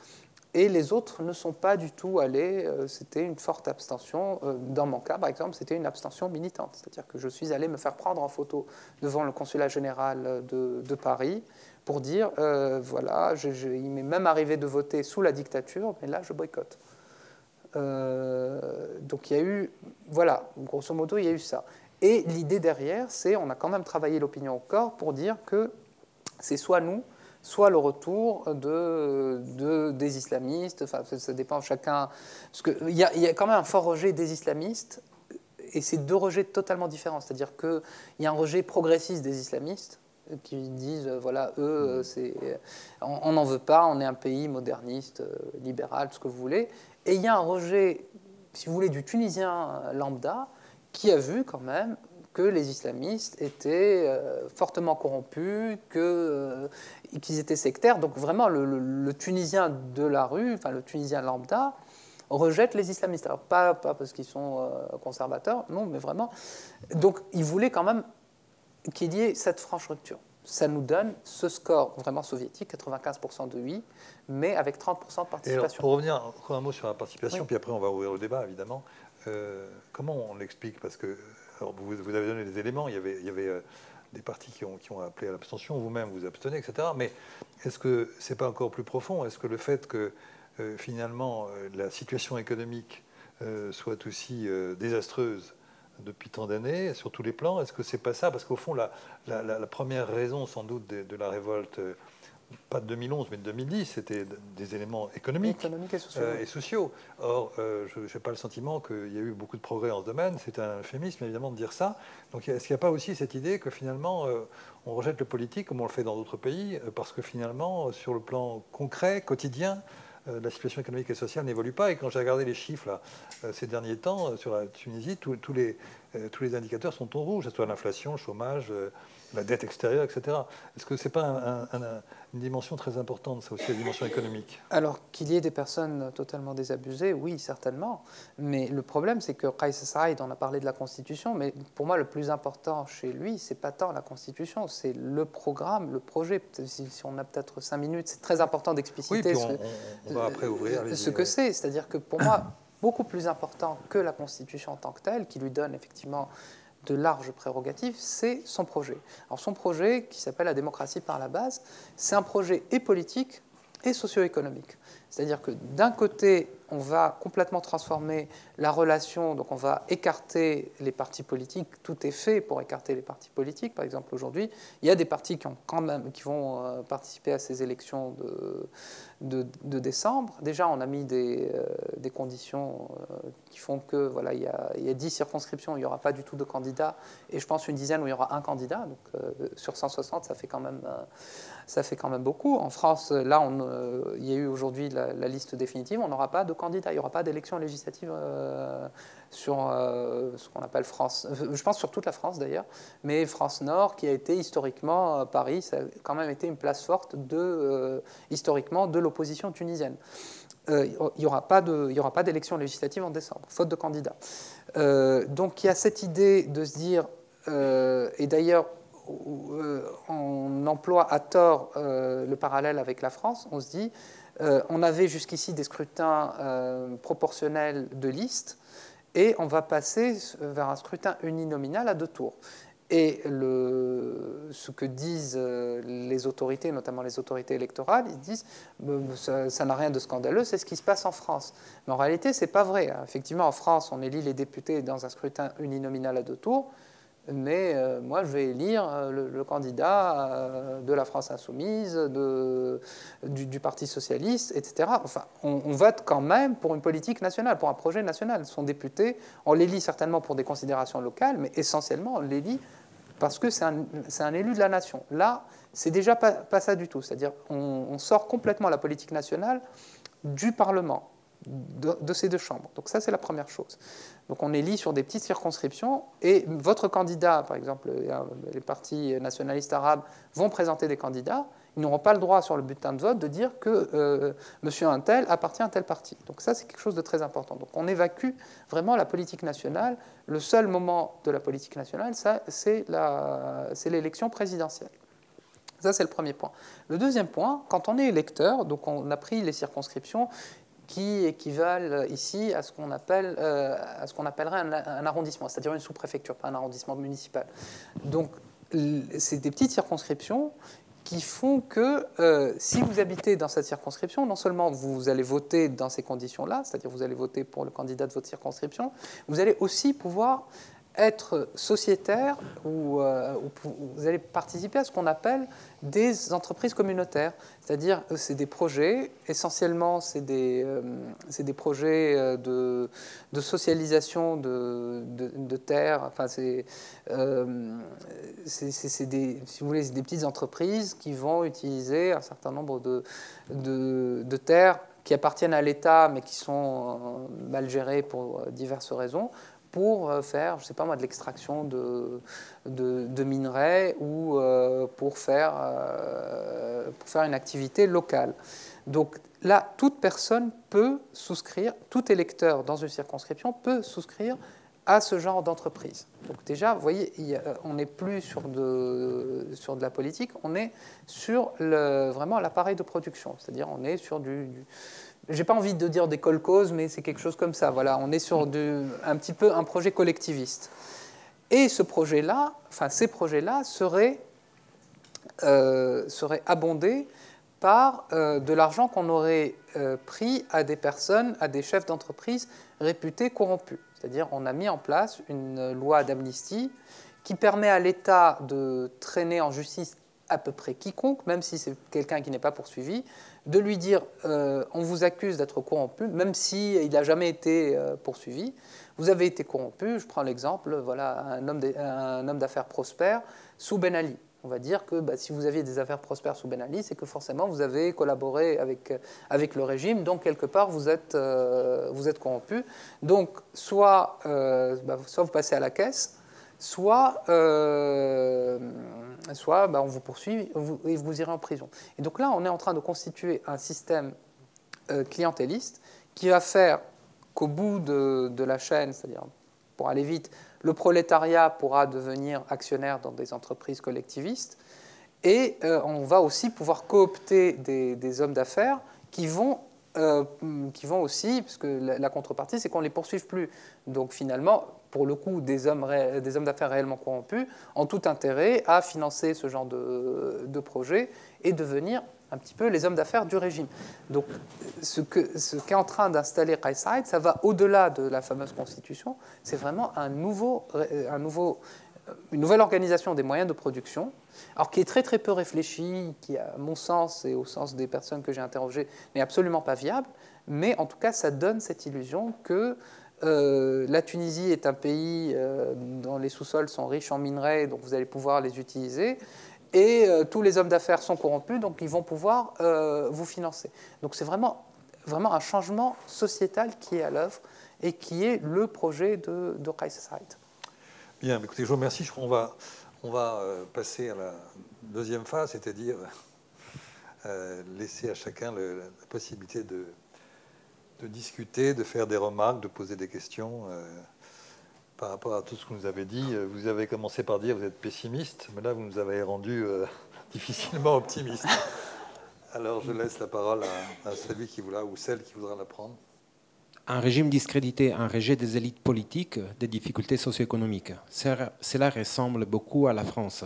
S2: Et les autres ne sont pas du tout allés. Euh, c'était une forte abstention. Euh, dans mon cas, par exemple, c'était une abstention militante. C'est-à-dire que je suis allé me faire prendre en photo devant le consulat général de, Paris pour dire voilà, il m'est même arrivé de voter sous la dictature, mais là, je boycotte. Euh, donc il y a eu, voilà, grosso modo, il y a eu ça. Et l'idée derrière, c'est, on a quand même travaillé l'opinion au corps pour dire que c'est soit nous, soit le retour de, de des islamistes. Enfin, ça, dépend chacun. Parce qu'il y, a, il y a quand même un fort rejet des islamistes, et c'est deux rejets totalement différents. C'est-à-dire qu'il y a un rejet progressiste des islamistes, qui disent voilà eux c'est on n'en veut pas on est un pays moderniste libéral tout ce que vous voulez et il y a un rejet, si vous voulez, du Tunisien lambda qui a vu quand même que les islamistes étaient euh, fortement corrompus, euh, qu'ils étaient sectaires. Donc vraiment, le, Tunisien de la rue, enfin le Tunisien lambda, rejette les islamistes. Alors pas, pas parce qu'ils sont euh, conservateurs, non, mais vraiment. Donc il voulait quand même qu'il y ait cette franche rupture. ça nous donne ce score vraiment soviétique, 95% de oui, mais avec 30% de participation.
S1: pour revenir encore un mot sur la participation, puis après on va ouvrir le débat évidemment. Comment on l'explique? Parce que vous, vous, avez donné des éléments, il y avait, euh, des partis qui ont, qui ont appelé à l'abstention, vous-même vous abstenez, etc. Mais est-ce que c'est pas encore plus profond? Est-ce que le fait que euh, finalement la situation économique soit aussi désastreuse depuis tant d'années, sur tous les plans. Est-ce que c'est pas ça? Parce qu'au fond, la, première raison, sans doute, de, la révolte, euh, pas de 2011, mais de 2010, c'était des éléments économiques,
S2: et, sociaux.
S1: Euh, Or, euh, je n'ai pas le sentiment qu'il y a eu beaucoup de progrès en ce domaine. C'est un euphémisme, évidemment, de dire ça. Donc, est-ce qu'il n'y a pas aussi cette idée que finalement, on rejette le politique, comme on le fait dans d'autres pays, parce que finalement, sur le plan concret, quotidien, euh, la situation économique et sociale n'évolue pas? Et quand j'ai regardé les chiffres là, euh, ces derniers temps euh, sur la Tunisie, tous les, tous les indicateurs sont en rouge, que ce soit l'inflation, le chômage, la dette extérieure, etc. Est-ce que ce n'est pas une dimension très importante, ça aussi, la dimension économique?
S2: Alors, qu'il y ait des personnes totalement désabusées, oui, certainement. Mais le problème, c'est que Qais Saïd, on a parlé de la Constitution, mais pour moi, le plus important chez lui, c'est pas tant la Constitution, c'est le programme, le projet. Si, on a peut-être cinq minutes, c'est très important d'expliciter
S1: ce,
S2: ce que c'est. C'est-à-dire que pour moi, beaucoup plus important que la Constitution en tant que telle, qui lui donne effectivement de larges prérogatives, c'est son projet. Alors son projet, qui s'appelle la démocratie par la base, c'est un projet et politique et socio-économique. C'est-à-dire que d'un côté, on va complètement transformer la relation, donc on va écarter les partis politiques, tout est fait pour écarter les partis politiques. Par exemple, aujourd'hui, il y a des partis qui, ont quand même, qui vont euh, participer à ces élections de, décembre. Déjà, on a mis des, euh, conditions euh, qui font que voilà, il y, a, il y a 10 circonscriptions, il n'y aura pas du tout de candidats, et je pense une dizaine où il y aura un candidat. Donc sur 160, ça fait quand même, ça fait quand même beaucoup. En France, là, on, il y a eu aujourd'hui la, liste définitive, on n'aura pas de candidats, il n'y aura pas d'élection législative euh, sur euh, ce qu'on appelle France, euh, je pense sur toute la France d'ailleurs, mais France Nord qui a été historiquement, Paris, ça a quand même été une place forte historiquement de l'opposition tunisienne. il n'y aura pas d'élection législative en décembre, faute de candidats. donc il y a cette idée de se dire, et d'ailleurs on emploie à tort le parallèle avec la France, on se dit, on avait jusqu'ici des scrutins proportionnels de liste, et on va passer vers un scrutin uninominal à deux tours. Et ce que disent euh, les autorités, notamment les autorités électorales, ils disent ça n'a rien de scandaleux, c'est ce qui se passe en France. Mais en réalité, ce n'est pas vrai. Effectivement, en France, on élit les députés dans un scrutin uninominal à deux tours mais euh, moi je vais élire euh, le, candidat euh, de la France insoumise, du, Parti socialiste, etc. Enfin, on, vote quand même pour une politique nationale, pour un projet national. Son député, on l'élit certainement pour des considérations locales, mais essentiellement on l'élit parce que c'est un, élu de la nation. Là, c'est déjà pas, ça du tout. C'est-à-dire on sort complètement la politique nationale du Parlement de, ces deux chambres. Donc ça, c'est la première chose. Donc on élit sur des petites circonscriptions et votre candidat, par exemple, les partis nationalistes arabes vont présenter des candidats, ils n'auront pas le droit sur le bulletin de vote de dire que euh, monsieur un tel appartient à tel parti. Donc ça, c'est quelque chose de très important. Donc on évacue vraiment la politique nationale. Le seul moment de la politique nationale, c'est l'élection présidentielle. Ça, c'est le premier point. Le deuxième point, quand on est électeur, donc on a pris les circonscriptions, qui équivalent ici à ce qu'on appelle, euh, à ce qu'on appellerait un, arrondissement, c'est-à-dire une sous-préfecture, pas un arrondissement municipal. Donc, c'est des petites circonscriptions qui font que euh, si vous habitez dans cette circonscription, non seulement vous allez voter dans ces conditions-là, c'est-à-dire vous allez voter pour le candidat de votre circonscription, vous allez aussi pouvoir être sociétaire ou, euh, vous allez participer à ce qu'on appelle des entreprises communautaires. C'est-à-dire, euh, c'est des projets, essentiellement, c'est des, euh, des, projets de, de socialisation de, de, terres. Enfin, c'est, c'est, des, si des petites entreprises qui vont utiliser un certain nombre de, de terres qui appartiennent à l'État, mais qui sont mal gérées pour diverses raisons, pour euh, faire, je ne sais pas moi, de l'extraction de, de, minerais ou euh, pour faire, euh, pour faire une activité locale. Donc là, toute personne peut souscrire, tout électeur dans une circonscription peut souscrire à ce genre d'entreprise. Donc déjà, vous voyez, on n'est plus sur de, sur de la politique, on est sur le, vraiment l'appareil de production, c'est-à-dire on est sur du, j'ai pas envie de dire des colcos, mais c'est quelque chose comme ça. Voilà, on est sur du, un petit peu un projet collectiviste. Et ce projet-là, enfin ces projets-là seraient, euh, seraient abondés par euh, de l'argent qu'on aurait euh, pris à des personnes, à des chefs d'entreprise réputés corrompus. C'est-à-dire on a mis en place une loi d'amnistie qui permet à l'État de traîner en justice à peu près quiconque, même si c'est quelqu'un qui n'est pas poursuivi, de lui dire euh, on vous accuse d'être corrompu, même s'il si n'a jamais été euh, poursuivi. Vous avez été corrompu, je prends l'exemple, voilà, un homme d'affaires prospère sous Ben Ali. On va dire que bah, si vous aviez des affaires prospères sous Ben Ali, c'est que forcément vous avez collaboré avec, avec le régime, donc quelque part vous êtes, euh, corrompu. Donc bah, soit vous passez à la caisse, soit soit bah, on vous poursuit et vous irez en prison. Et donc là, on est en train de constituer un système euh, clientéliste qui va faire qu'au bout de, la chaîne, c'est-à-dire pour aller vite, le prolétariat pourra devenir actionnaire dans des entreprises collectivistes et euh, on va aussi pouvoir coopter des, hommes d'affaires qui vont euh, qui vont aussi, parce que la, contrepartie, c'est qu'on ne les poursuive plus. Donc finalement, pour le coup, des hommes, d'affaires réellement corrompus ont tout intérêt à financer ce genre de, projet et devenir un petit peu les hommes d'affaires du régime. Donc, ce qu'est en train d'installer Kayside, ça va au-delà de la fameuse constitution. C'est vraiment un nouveau, un nouveau, une nouvelle organisation des moyens de production, alors qui est très très peu réfléchie, qui, à mon sens et au sens des personnes que j'ai interrogées, n'est absolument pas viable. Mais en tout cas, ça donne cette illusion que euh, la Tunisie est un pays euh, dont les sous-sols sont riches en minerais, donc vous allez pouvoir les utiliser. Et euh, tous les hommes d'affaires sont corrompus, donc ils vont pouvoir vous financer. Donc c'est vraiment, vraiment un changement sociétal qui est à l'œuvre et qui est le projet de, de
S1: Bien, écoutez, je vous remercie. On va, on va passer à la deuxième phase, c'est-à-dire laisser à chacun la possibilité de discuter, de faire des remarques, de poser des questions euh, par rapport à tout ce que vous avez dit. Euh, vous avez commencé par dire que vous êtes pessimiste, mais là vous nous avez rendu euh, <laughs> difficilement optimiste. Alors je laisse la parole à, celui qui voudra ou celle qui voudra la prendre.
S3: Un régime discrédité, un rejet des élites politiques, des difficultés socio-économiques. Cela ressemble beaucoup à la France.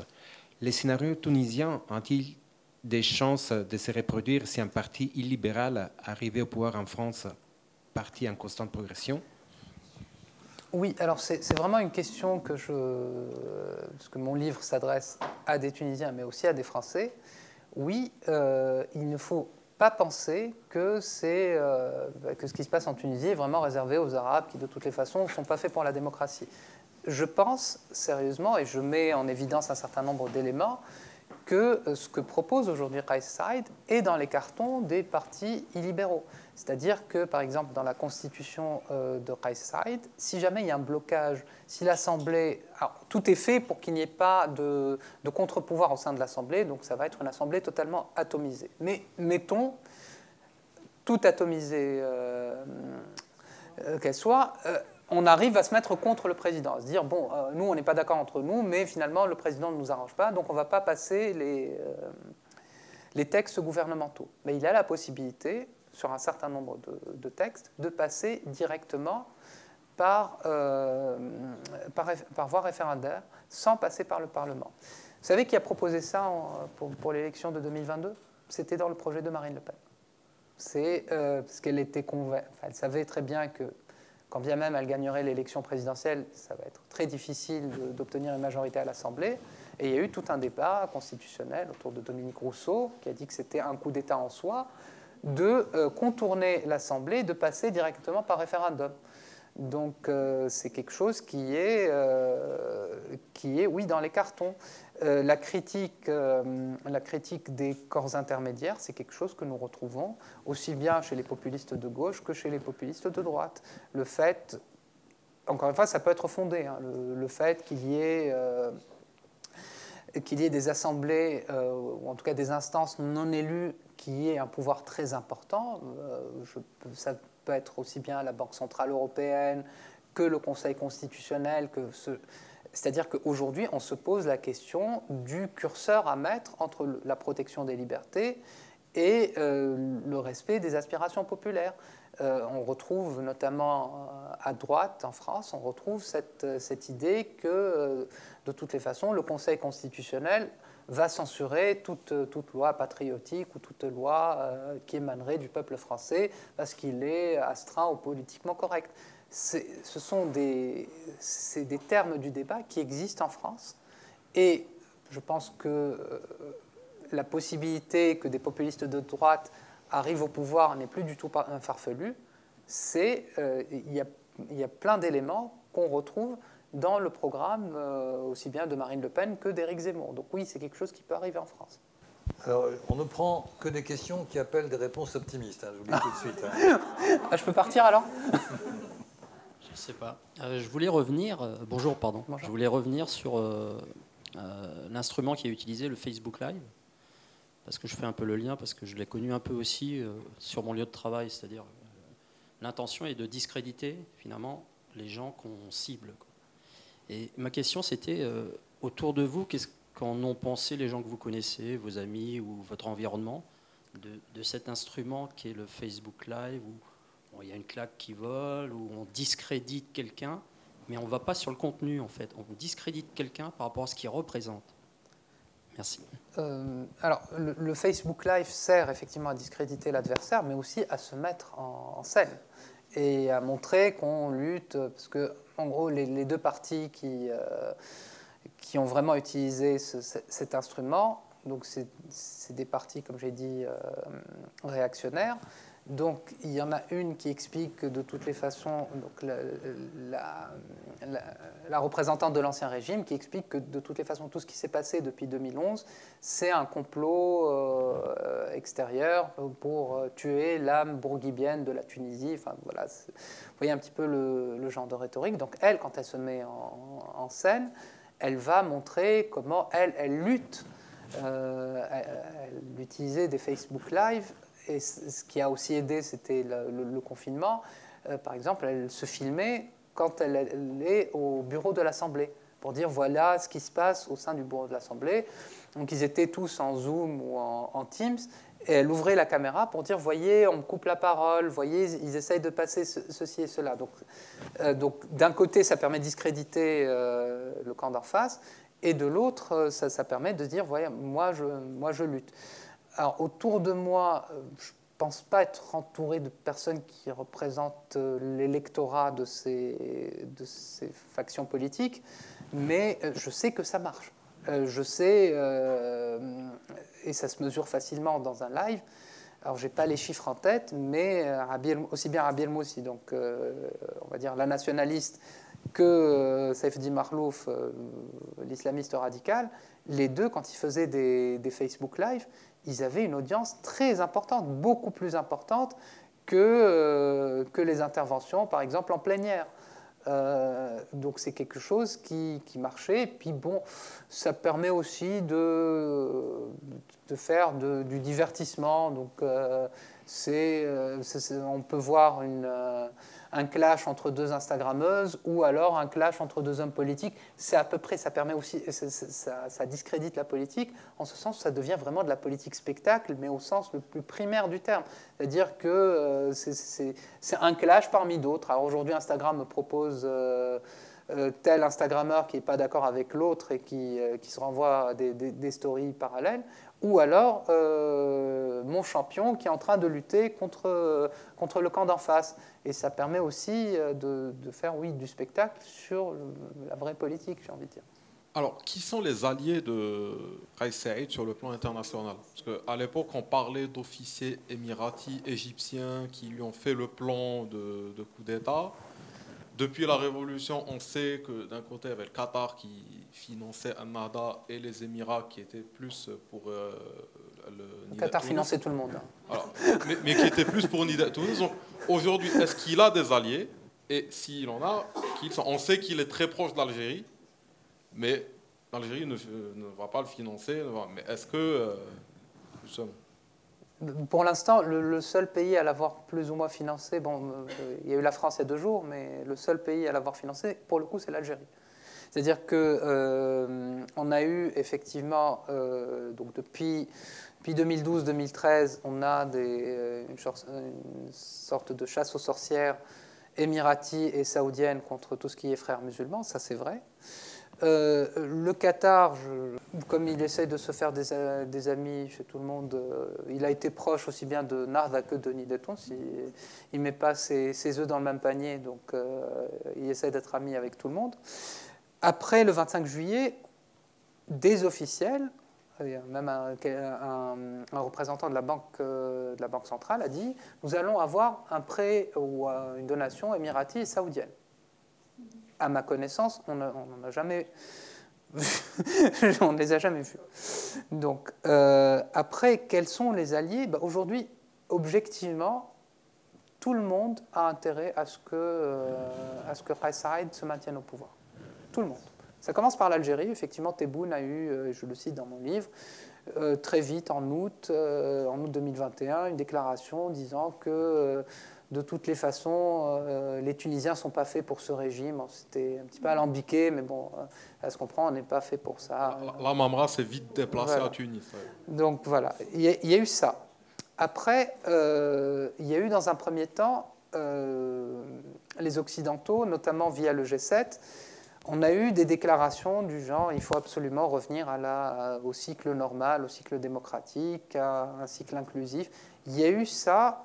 S3: Les scénarios tunisiens ont-ils des chances de se reproduire si un parti illibéral arrivait au pouvoir en France parti en constante progression?
S2: Oui, alors c'est vraiment une question que je. Parce mon livre s'adresse à des Tunisiens, mais aussi à des Français. Oui, euh, il ne faut pas penser que, euh, que ce qui se passe en Tunisie est vraiment réservé aux Arabes qui, de toutes les façons, ne sont pas faits pour la démocratie. Je pense sérieusement, et je mets en évidence un certain nombre d'éléments, que euh, ce que propose aujourd'hui Side est dans les cartons des partis illibéraux. C'est-à-dire que, par exemple, dans la constitution euh, de Side, si jamais il y a un blocage, si l'Assemblée. Tout est fait pour qu'il n'y ait pas de, contre-pouvoir au sein de l'Assemblée, donc ça va être une Assemblée totalement atomisée. Mais mettons, tout atomisé euh, qu'elle soit, on arrive à se mettre contre le président, à se dire, bon, euh, nous, on n'est pas d'accord entre nous, mais finalement, le président ne nous arrange pas, donc on ne va pas passer les, euh, les textes gouvernementaux. Mais il a la possibilité, sur un certain nombre de, textes, de passer directement par, euh, par, voie référendaire, sans passer par le Parlement. Vous savez qui a proposé ça pour, l'élection de 2022 C'était dans le projet de Marine Le Pen. C'est parce qu'elle était convaincue, elle savait très bien que quand bien même elle gagnerait l'élection présidentielle, ça va être très difficile d'obtenir une majorité à l'Assemblée. Et il y a eu tout un débat constitutionnel autour de Dominique Rousseau, qui a dit que c'était un coup d'État en soi, de euh, contourner l'Assemblée, de passer directement par référendum. Donc euh, c'est quelque chose qui est, euh, qui est, oui, dans les cartons. Euh, la, critique, la critique des corps intermédiaires, c'est quelque chose que nous retrouvons aussi bien chez les populistes de gauche que chez les populistes de droite. Le fait, encore une fois, ça peut être fondé, hein, le, fait qu'il y ait qu'il y ait des assemblées, ou en tout cas des instances non élues qui aient un pouvoir très important. Ça peut être aussi bien la Banque Centrale Européenne que le Conseil constitutionnel, que ce... c'est-à-dire qu'aujourd'hui, on se pose la question du curseur à mettre entre la protection des libertés et euh, le respect des aspirations populaires. Euh, on retrouve notamment euh, à droite en France, on retrouve cette, idée que de toutes les façons, le Conseil constitutionnel va censurer toute, toute loi patriotique ou toute loi qui émanerait du peuple français parce qu'il est astreint au politiquement correct. Ce sont des, des termes du débat qui existent en France et je pense que la possibilité que des populistes de droite arrivent au pouvoir n'est plus du tout farfelu, c'est euh, il y, a plein d'éléments qu'on retrouve dans le programme euh, aussi bien de Marine Le Pen que d'Éric Zemmour. Donc oui, c'est quelque chose qui peut arriver en France.
S1: Alors, on ne prend que des questions qui appellent des réponses optimistes, hein, je vous le dis tout de suite. Hein. <laughs>
S2: Ah, je peux partir alors? <laughs>
S4: sais pas. Euh, je voulais revenir, bonjour, pardon. Je voulais revenir sur l'instrument qui est utilisé, le Facebook Live parce que je fais un peu le lien, parce que je l'ai connu un peu aussi euh, sur mon lieu de travail, c'est-à-dire euh, l'intention est de discréditer finalement les gens qu'on cible. Et ma question c'était, euh, autour de vous, qu'est-ce qu'en ont pensé les gens que vous connaissez, vos amis ou votre environnement, de, cet instrument qui est le Facebook Live, où il y a une claque qui vole, où on discrédite quelqu'un, mais on ne va pas sur le contenu en fait, on discrédite quelqu'un par rapport à ce qu'il représente. Merci.
S2: Euh, alors, le, Facebook Live sert effectivement à discréditer l'adversaire, mais aussi à se mettre en, scène et à montrer qu'on lutte, parce que, en gros, les, deux parties qui, euh, qui ont vraiment utilisé cet instrument, donc c'est des parties, comme j'ai dit, euh, réactionnaires, donc il y en a une qui explique que de toutes les façons, donc la, représentante de l'Ancien Régime, qui explique que de toutes les façons, tout ce qui s'est passé depuis 2011, c'est un complot euh, extérieur pour euh, tuer l'âme bourguibienne de la Tunisie. Enfin, voilà, vous voyez un petit peu le, genre de rhétorique. Donc elle, quand elle se met en, scène, elle va montrer comment elle, elle lutte. Euh, elle, elle utilisait des Facebook Live et ce qui a aussi aidé, c'était le, confinement. Euh, par exemple, elle se filmait quand elle, est au bureau de l'Assemblée pour dire voilà ce qui se passe au sein du bureau de l'Assemblée. Donc ils étaient tous en Zoom ou en, Teams. Et elle ouvrait la caméra pour dire, voyez, on me coupe la parole, voyez, ils essayent de passer ceci et cela. Donc, euh, donc d'un côté, ça permet de discréditer euh, le camp d'en face, et de l'autre, ça, ça, permet de dire, voyez, moi je, moi je lutte. Alors, autour de moi, euh, je ne pense pas être entouré de personnes qui représentent euh, l'électorat de ces, factions politiques, mais euh, je sais que ça marche. Je sais, et ça se mesure facilement dans un live, alors, je n'ai pas les chiffres en tête, mais aussi bien Rabbi Moussi, donc on va dire la nationaliste, que Saifdi Marlouf, l'islamiste radical, les deux, quand ils faisaient des, des Facebook Live, ils avaient une audience très importante, beaucoup plus importante que, euh, que les interventions, par exemple, en plénière. Euh, donc c'est quelque chose qui, qui, marchait. Et puis bon, ça permet aussi de, de faire du divertissement. Donc euh, c'est, on peut voir une un clash entre deux Instagrammeuses ou alors un clash entre deux hommes politiques. C'est à peu près, ça permet aussi, ça, discrédite la politique, en ce sens, ça devient vraiment de la politique spectacle, mais au sens le plus primaire du terme. C'est-à-dire que euh, c'est un clash parmi d'autres. Aujourd'hui, Instagram propose. Euh, euh, tel Instagrammeur qui n'est pas d'accord avec l'autre et qui, se renvoie des, des, stories parallèles, ou alors mon champion qui est en train de lutter contre, contre le camp d'en face. Et ça permet aussi euh, de, faire, oui, du spectacle sur la vraie politique, j'ai envie de dire.
S5: Alors, qui sont les alliés de Raïs Saïd sur le plan international? Parce qu'à l'époque, on parlait d'officiers émiratis, égyptiens qui lui ont fait le plan de, coup d'État. Depuis la Révolution, on sait que d'un côté, il y avait le Qatar qui finançait Nada et les Émirats qui étaient plus pour euh,
S2: le, Qatar finançait tout le monde.
S5: mais, qui était plus pour Nida Aujourd'hui, est-ce qu'il a des alliés? Et s'il en a, on sait qu'il est très proche d'Algérie, mais l'Algérie ne, va pas le financer. Mais est-ce que euh, nous sommes
S2: Pour l'instant, le, seul pays à l'avoir plus ou moins financé, bon, euh, il y a eu la France il y a deux jours, mais le seul pays à l'avoir financé, pour le coup, c'est l'Algérie. C'est-à-dire qu'on euh, a eu effectivement, euh, donc depuis, depuis 2012-2013, on a des, une, sorte de chasse aux sorcières émiratie et saoudienne contre tout ce qui est frères musulmans, ça c'est vrai. Euh, le Qatar, comme il essaie de se faire des, amis chez tout le monde, euh, il a été proche aussi bien de Narda que de Nidetton. Il ne met pas ses, œufs dans le même panier, donc euh, il essaie d'être ami avec tout le monde. Après le 25 juillet, des officiels, même un, représentant de la, banque, centrale a dit nous allons avoir un prêt ou une donation émirati et saoudienne à ma connaissance, on n'en a jamais <laughs> on ne les a jamais vus. Donc, euh, après, quels sont les alliés? Bah, Aujourd'hui, objectivement, tout le monde a intérêt à ce que, euh, à ce que se maintienne au pouvoir. Tout le monde. Ça commence par l'Algérie. Effectivement, Tebboune a eu, euh, je le cite dans mon livre, très vite, en août, en août 2021, une déclaration disant que de toutes les façons, euh, les Tunisiens ne sont pas faits pour ce régime. C'était un petit peu alambiqué, mais bon, euh, ça se comprend, on n'est pas fait pour ça.
S5: La, Mamra s'est vite déplacée à Tunis.
S2: Donc voilà, il y, a, eu ça. Après, euh, il y a eu dans un premier temps les Occidentaux, notamment via le G7. On a eu des déclarations du genre il faut absolument revenir à la, au cycle normal, au cycle démocratique, à un cycle inclusif. Il y a eu ça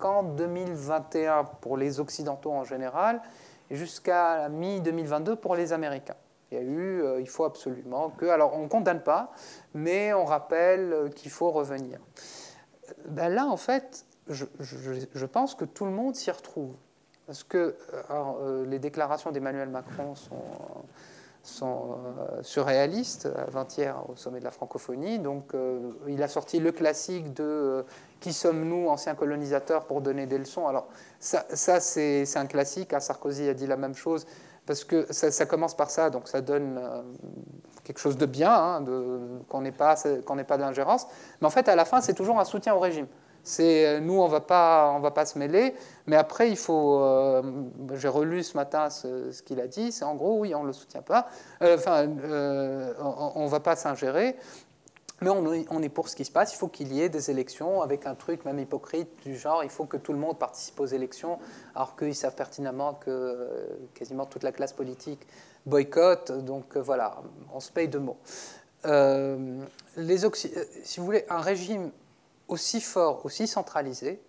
S2: jusqu'en 2021 pour les Occidentaux en général, et jusqu'à la mi-2022 pour les Américains. Il y a eu, euh, il faut absolument que, alors on ne condamne pas, mais on rappelle euh, qu'il faut revenir. Ben là, en fait, je, pense que tout le monde s'y retrouve. Parce que euh, les déclarations d'Emmanuel Macron sont euh, surréalistes, avant-hier au sommet de la francophonie. Donc euh, il a sorti le classique de euh, Qui sommes-nous, anciens colonisateurs, pour donner des leçons? Alors ça, c'est un classique. Sarkozy a dit la même chose, parce que ça, commence par ça, donc ça donne quelque chose de bien, hein, qu'on n'ait pas, pas de l'ingérence. Mais en fait, à la fin, c'est toujours un soutien au régime. C'est euh, nous, on va pas, on va pas se mêler, mais après il faut. Euh, j'ai relu ce matin ce, qu'il a dit. C'est en gros, oui, on le soutient pas. Euh, enfin, on, ne va pas s'ingérer. Mais on, est pour ce qui se passe. Il faut qu'il y ait des élections avec un truc même hypocrite du genre il faut que tout le monde participe aux élections, alors qu'ils savent pertinemment que quasiment toute la classe politique boycotte. Donc voilà, on se paye de mots. les si vous voulez, un régime aussi fort, aussi centralisé,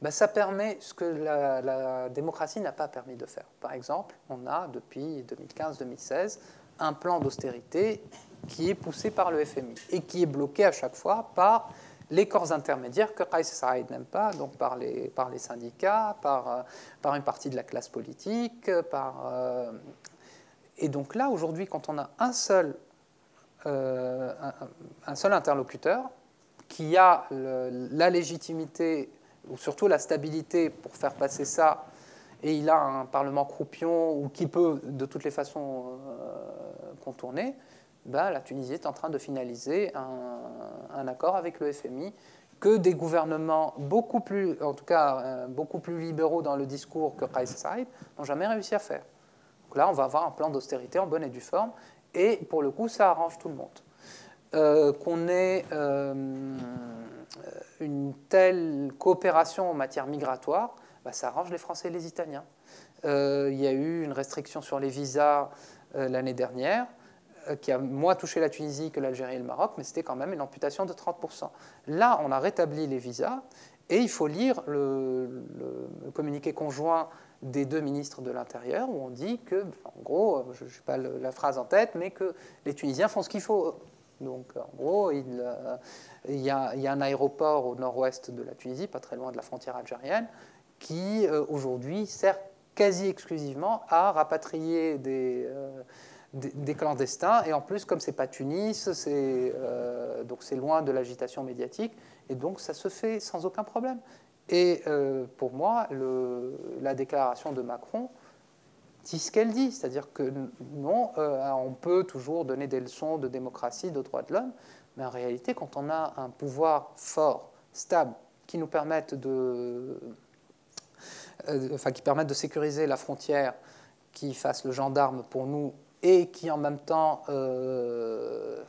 S2: ben, ça permet ce que la, démocratie n'a pas permis de faire. Par exemple, on a depuis 2015-2016 un plan d'austérité qui est poussé par le FMI et qui est bloqué à chaque fois par les corps intermédiaires que Kais Saïd n'aime pas, donc par les, syndicats, par, euh, par une partie de la classe politique. Par, euh, et donc là, aujourd'hui, quand on a un seul, euh, interlocuteur, qui a la légitimité, ou surtout la stabilité pour faire passer ça, et il a un Parlement croupion, ou qui peut de toutes les façons euh, contourner, ben, la Tunisie est en train de finaliser un, accord avec le FMI que des gouvernements beaucoup plus, en tout cas euh, beaucoup plus libéraux dans le discours que Kais Saïd n'ont jamais réussi à faire. Donc là, on va avoir un plan d'austérité en bonne et due forme, et pour le coup, ça arrange tout le monde. Euh, qu'on ait euh, une telle coopération en matière migratoire, bah, ça arrange les Français et les Italiens. Il y a eu une restriction sur les visas l'année dernière qui a moins touché la Tunisie que l'Algérie et le Maroc, mais c'était quand même une amputation de 30%. Là, on a rétabli les visas, et il faut lire le, communiqué conjoint des deux ministres de l'Intérieur, où on dit que, en gros, je n'ai pas la phrase en tête, mais que les Tunisiens font ce qu'il faut donc, en gros, euh, il, y a, un aéroport au nord-ouest de la Tunisie, pas très loin de la frontière algérienne, qui euh, aujourd'hui sert quasi exclusivement à rapatrier euh, des, des, clandestins. Et en plus, comme c'est pas Tunis, c'est donc c'est loin de l'agitation médiatique, et donc ça se fait sans aucun problème. Et pour moi, la déclaration de Macron dit ce qu'elle dit, c'est-à-dire que non, euh, on peut toujours donner des leçons de démocratie, de droits de l'homme, mais en réalité, quand on a un pouvoir fort, stables qui nous permettent de, enfin, qui permettent de sécuriser la frontière, qui fassent le gendarme pour nous et qui en même temps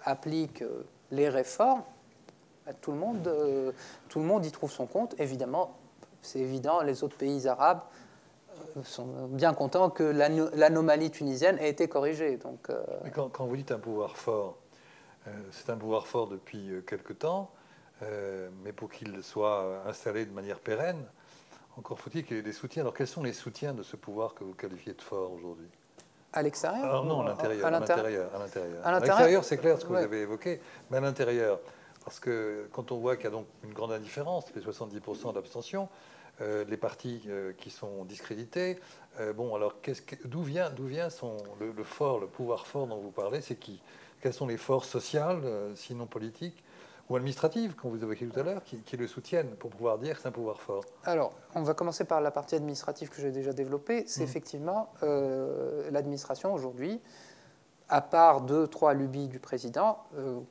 S2: appliquent les réformes, bah, tout le, monde, tout le monde y trouve son compte. Évidemment, c'est évident, les autres pays arabes sont bien contents que l'anomalie tunisienne ait été corrigée. Donc, euh,
S1: quand, quand, vous dites un pouvoir fort, euh, c'est un pouvoir fort depuis euh, quelque temps, mais pour qu'il soit installé de manière pérenne, encore faut-il qu'il y ait des soutiens. Alors quels sont les soutiens de ce pouvoir que vous qualifiez de fort aujourd'hui?
S2: À l'extérieur
S1: Non, à l'intérieur. À l'intérieur. À l'intérieur, c'est clair ce que vous avez évoqué, mais à l'intérieur. Parce que quand on voit qu'il y a donc une grande indifférence, les 70% d'abstention, euh, les partis euh, qui sont discrédités. Euh, bon, alors d'où vient, d'où vient son, le, fort, le pouvoir fort dont vous parlez C'est qui? Quelles sont les forces sociales, sinon politiques? Ou administratives, qu'on vous évoquiez tout à l'heure, qui, le soutiennent pour pouvoir dire que c'est un pouvoir fort
S2: Alors, on va commencer par la partie administrative que j'ai déjà développée. C'est mmh. effectivement l'administration aujourd'hui à part deux, trois lubies du président,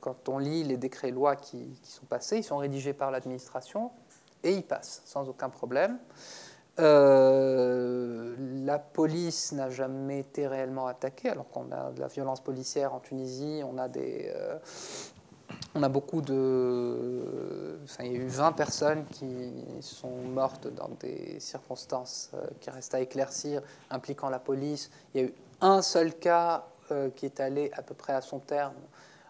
S2: quand on lit les décrets-lois qui, qui, sont passés, ils sont rédigés par l'administration et il passe sans aucun problème. Euh, la police n'a jamais été réellement attaquée, alors qu'on a de la violence policière en Tunisie, on a des, euh, on a beaucoup de, enfin, il y a eu 20 personnes qui sont mortes dans des circonstances euh, qui restent à éclaircir, impliquant la police. Il y a eu un seul cas qui est allé à peu près à son terme,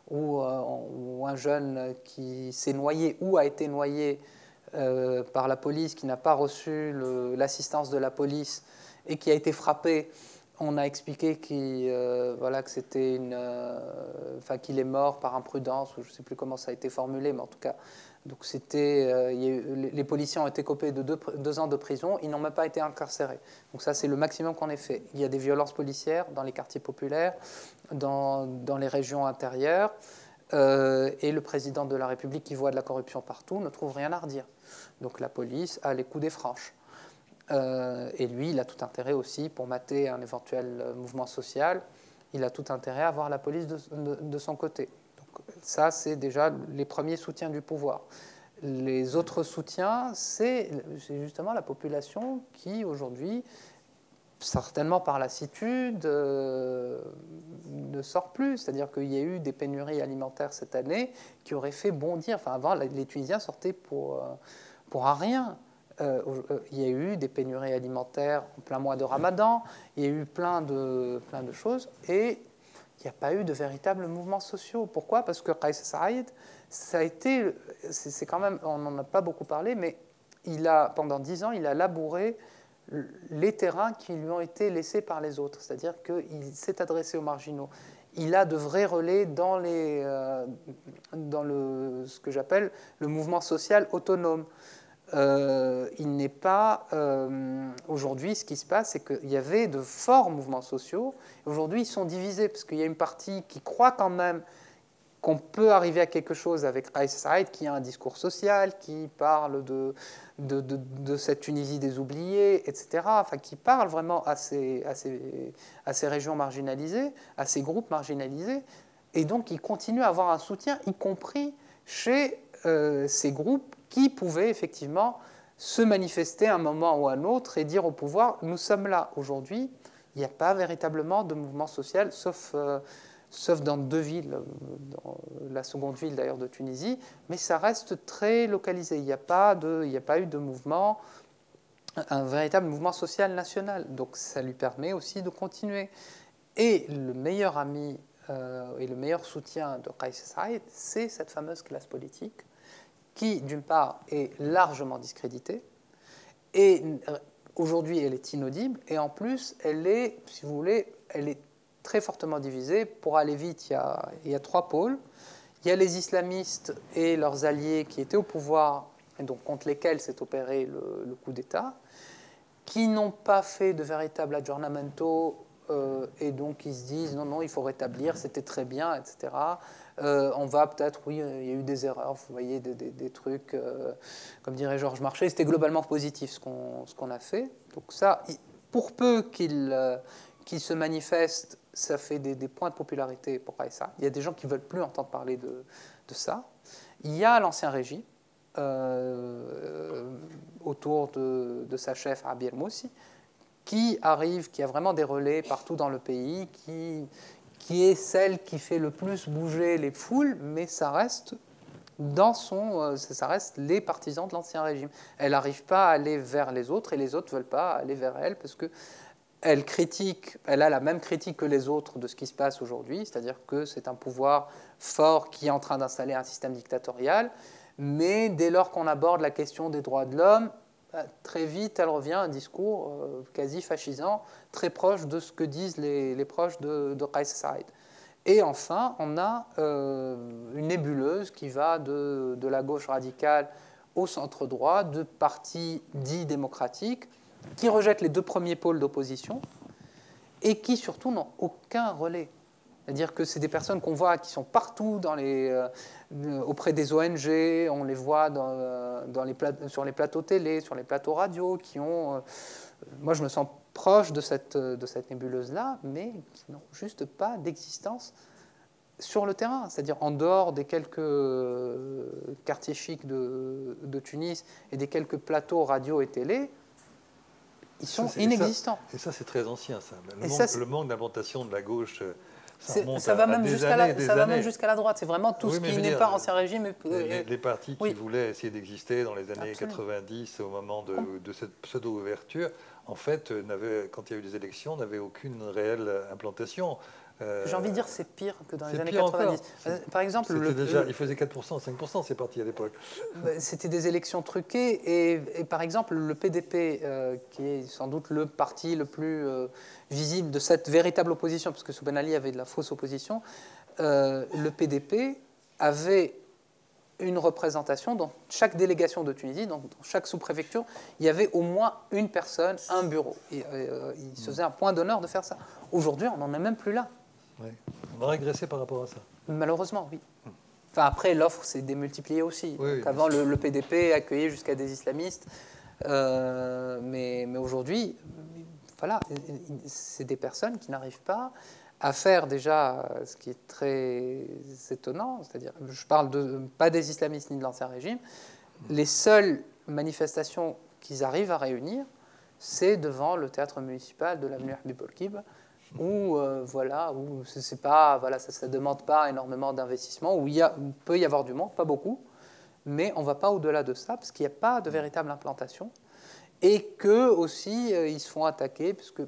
S2: où, où un jeune qui s'est noyé ou a été noyé euh, par la police, qui n'a pas reçu l'assistance de la police et qui a été frappé, on a expliqué qu'il euh, euh, qu'il est mort par imprudence, je ne sais plus comment ça a été formulé, mais en tout cas, c'était, les policiers ont été copés de deux, ans de prison, ils n'ont même pas été incarcérés. Donc ça, c'est le maximum qu'on ait fait. Il y a des violences policières dans les quartiers populaires, dans, dans les régions intérieures. et le président de la République, qui voit de la corruption partout, ne trouve rien à redire. Donc la police a les coups des franches. Euh, et lui, il a tout intérêt aussi, pour mater un éventuel mouvement social, il a tout intérêt à avoir la police de, son côté. Donc, ça, c'est déjà les premiers soutiens du pouvoir. Les autres soutiens, c'est justement la population qui, aujourd'hui, certainement par lassitude, euh, ne sort plus. C'est-à-dire qu'il y a eu des pénuries alimentaires cette année qui auraient fait bondir. Enfin, avant, les Tunisiens sortaient pour... Euh, pour rien. Euh, euh, il y a eu des pénuries alimentaires en plein mois de Ramadan, il y a eu plein de, plein de choses, et il n'y a pas eu de véritables mouvements sociaux. Pourquoi? Parce que Qais Saïd, ça a été, c'est quand même, on n'en a pas beaucoup parlé, mais il a, pendant dix ans, il a labouré les terrains qui lui ont été laissés par les autres, c'est-à-dire qu'il s'est adressé aux marginaux. Il a de vrais relais dans, les, euh, dans le, ce que j'appelle le mouvement social autonome. Euh, il n'est pas. Euh, aujourd'hui, ce qui se passe, c'est qu'il y avait de forts mouvements sociaux. Aujourd'hui, ils sont divisés parce qu'il y a une partie qui croit quand même qu'on peut arriver à quelque chose avec Saïd, qui a un discours social, qui parle de, cette Tunisie des oubliés, etc. Enfin, qui parle vraiment à ces, régions marginalisées, à ces groupes marginalisés. Et donc, il continue à avoir un soutien, y compris chez euh, ces groupes qui pouvaient effectivement se manifester à un moment ou à un autre et dire au pouvoir, nous sommes là. Aujourd'hui, il n'y a pas véritablement de mouvement social, sauf, euh, sauf dans deux villes, la seconde ville d'ailleurs de Tunisie, mais ça reste très localisé. Il n'y a, pas de, a pas eu de mouvement, un véritable mouvement social national. Donc ça lui permet aussi de continuer. Et le meilleur ami euh, et le meilleur soutien de Qais Saïd, c'est cette fameuse classe politique qui, d'une part, est largement discréditée, et euh, aujourd'hui, elle est inaudible, et en plus, elle est, si vous voulez, elle est très fortement divisée. Pour aller vite, il y a, trois pôles. Il y a les islamistes et leurs alliés qui étaient au pouvoir, et donc contre lesquels s'est opéré le, le coup d'État, qui n'ont pas fait de véritable aggiornamento euh, et donc ils se disent non, non, il faut rétablir, c'était très bien, etc. Euh, on va peut-être, oui, il y a eu des erreurs, vous voyez, des, trucs, euh, comme dirait Georges Marchais, c'était globalement positif ce qu'on a fait. Donc ça, pour peu qu'il se manifeste, ça fait des, points de popularité pour ça. Il y a des gens qui ne veulent plus entendre parler de, de ça. Il y a l'ancien régime, autour de, sa chef Abir Moussi, qui arrive, qui a vraiment des relais partout dans le pays, qui, qui est celle qui fait le plus bouger les foules, mais ça reste dans son, euh, ça reste les partisans de l'ancien régime. Elle n'arrive pas à aller vers les autres et les autres ne veulent pas aller vers elle parce que elle critique, elle a la même critique que les autres de ce qui se passe aujourd'hui, c'est-à-dire que c'est un pouvoir fort qui est en train d'installer un système dictatorial, mais dès lors qu'on aborde la question des droits de l'homme, bah, très vite, elle revient à un discours euh, quasi fascisant, très proche de ce que disent les, proches de, de Said. Et enfin, on a euh, une nébuleuse qui va de, la gauche radicale au centre droit, de partis dits démocratiques, qui rejettent les deux premiers pôles d'opposition et qui surtout n'ont aucun relais. C'est-à-dire que c'est des personnes qu'on voit qui sont partout dans les, euh, auprès des ONG, on les voit dans, euh, dans les sur les plateaux télé, sur les plateaux radio, qui ont... Euh, moi, je me sens proche de cette, de cette nébuleuse-là, mais qui n'ont juste pas d'existence sur le terrain, c'est-à-dire en dehors des quelques quartiers chics de, de, Tunis et des quelques plateaux radio et télé, ils sont inexistants.
S1: Et ça, c'est très ancien, ça. Le, manque, d'implantation de la gauche
S2: ça, va même jusqu'à la, ça va même jusqu'à la droite. C'est vraiment tout ce qui n'est pas ancien régime.
S1: Les, partis qui voulaient essayer d'exister dans les années 90, au moment de, cette pseudo-ouverture, en fait, quand il y a eu des élections, n'avaient aucune réelle implantation.
S2: Euh, J'ai envie de dire c'est pire que dans les années 90. Euh, par exemple,
S1: le, déjà, il faisait 4%, 5% ces partis à l'époque.
S2: Bah, c'était des élections truquées et, par exemple le PDP, euh, qui est sans doute le parti le plus visible de cette véritable opposition, parce que Souben Ali avait de la fausse opposition, le PDP avait une représentation dans chaque délégation de Tunisie, dans, chaque sous-préfecture, il y avait au moins une personne, un bureau. Et, il se faisait un point d'honneur de faire ça. Aujourd'hui, on n'en est même plus là.
S1: On a régressé par rapport à ça.
S2: Malheureusement, oui. Enfin, après, l'offre s'est démultipliée aussi. avant, le, PDP accueillait jusqu'à des islamistes. Euh, mais, mais aujourd'hui, voilà, c'est des personnes qui n'arrivent pas à faire déjà ce qui est très étonnant, c'est-à-dire, je parle de, pas des islamistes ni de l'ancien régime, les seules manifestations qu'ils arrivent à réunir, c'est devant le théâtre municipal de l'avenue Habib où euh, voilà, où c'est pas, voilà, ça ne demande pas énormément d'investissement, où il, y peut y avoir du monde, pas beaucoup, mais on ne va pas au-delà de ça, parce qu'il n'y a pas de véritable implantation, et qu'eux aussi, euh, ils se font attaquer, puisque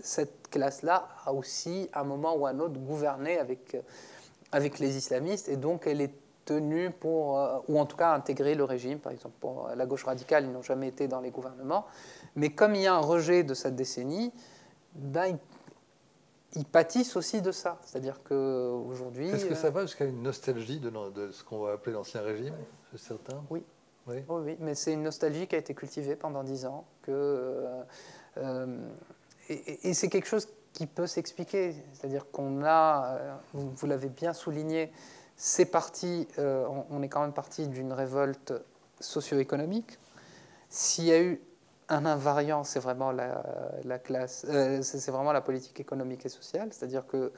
S2: cette classe-là a aussi, à un moment ou à un autre, gouverné avec, euh, avec les islamistes, et donc elle est tenue pour, ou en tout cas intégrer le régime, par exemple. Pour la gauche radicale, ils n'ont jamais été dans les gouvernements, mais comme il y a un rejet de cette décennie, ben, ils pâtissent aussi de ça. C'est-à-dire qu'aujourd'hui.
S1: Est-ce que ça va jusqu'à une nostalgie de, ce qu'on va appeler l'ancien régime, c'est certain?
S2: Oui. Oui. oui. mais c'est une nostalgie qui a été cultivée pendant dix ans. Que, euh, euh, et, c'est quelque chose qui peut s'expliquer. C'est-à-dire qu'on a, euh, vous, l'avez bien souligné, c'est parti, on, est quand même parti d'une révolte socio-économique. S'il y a eu un invariant, c'est vraiment la, classe, euh, c'est vraiment la politique économique et sociale. C'est-à-dire que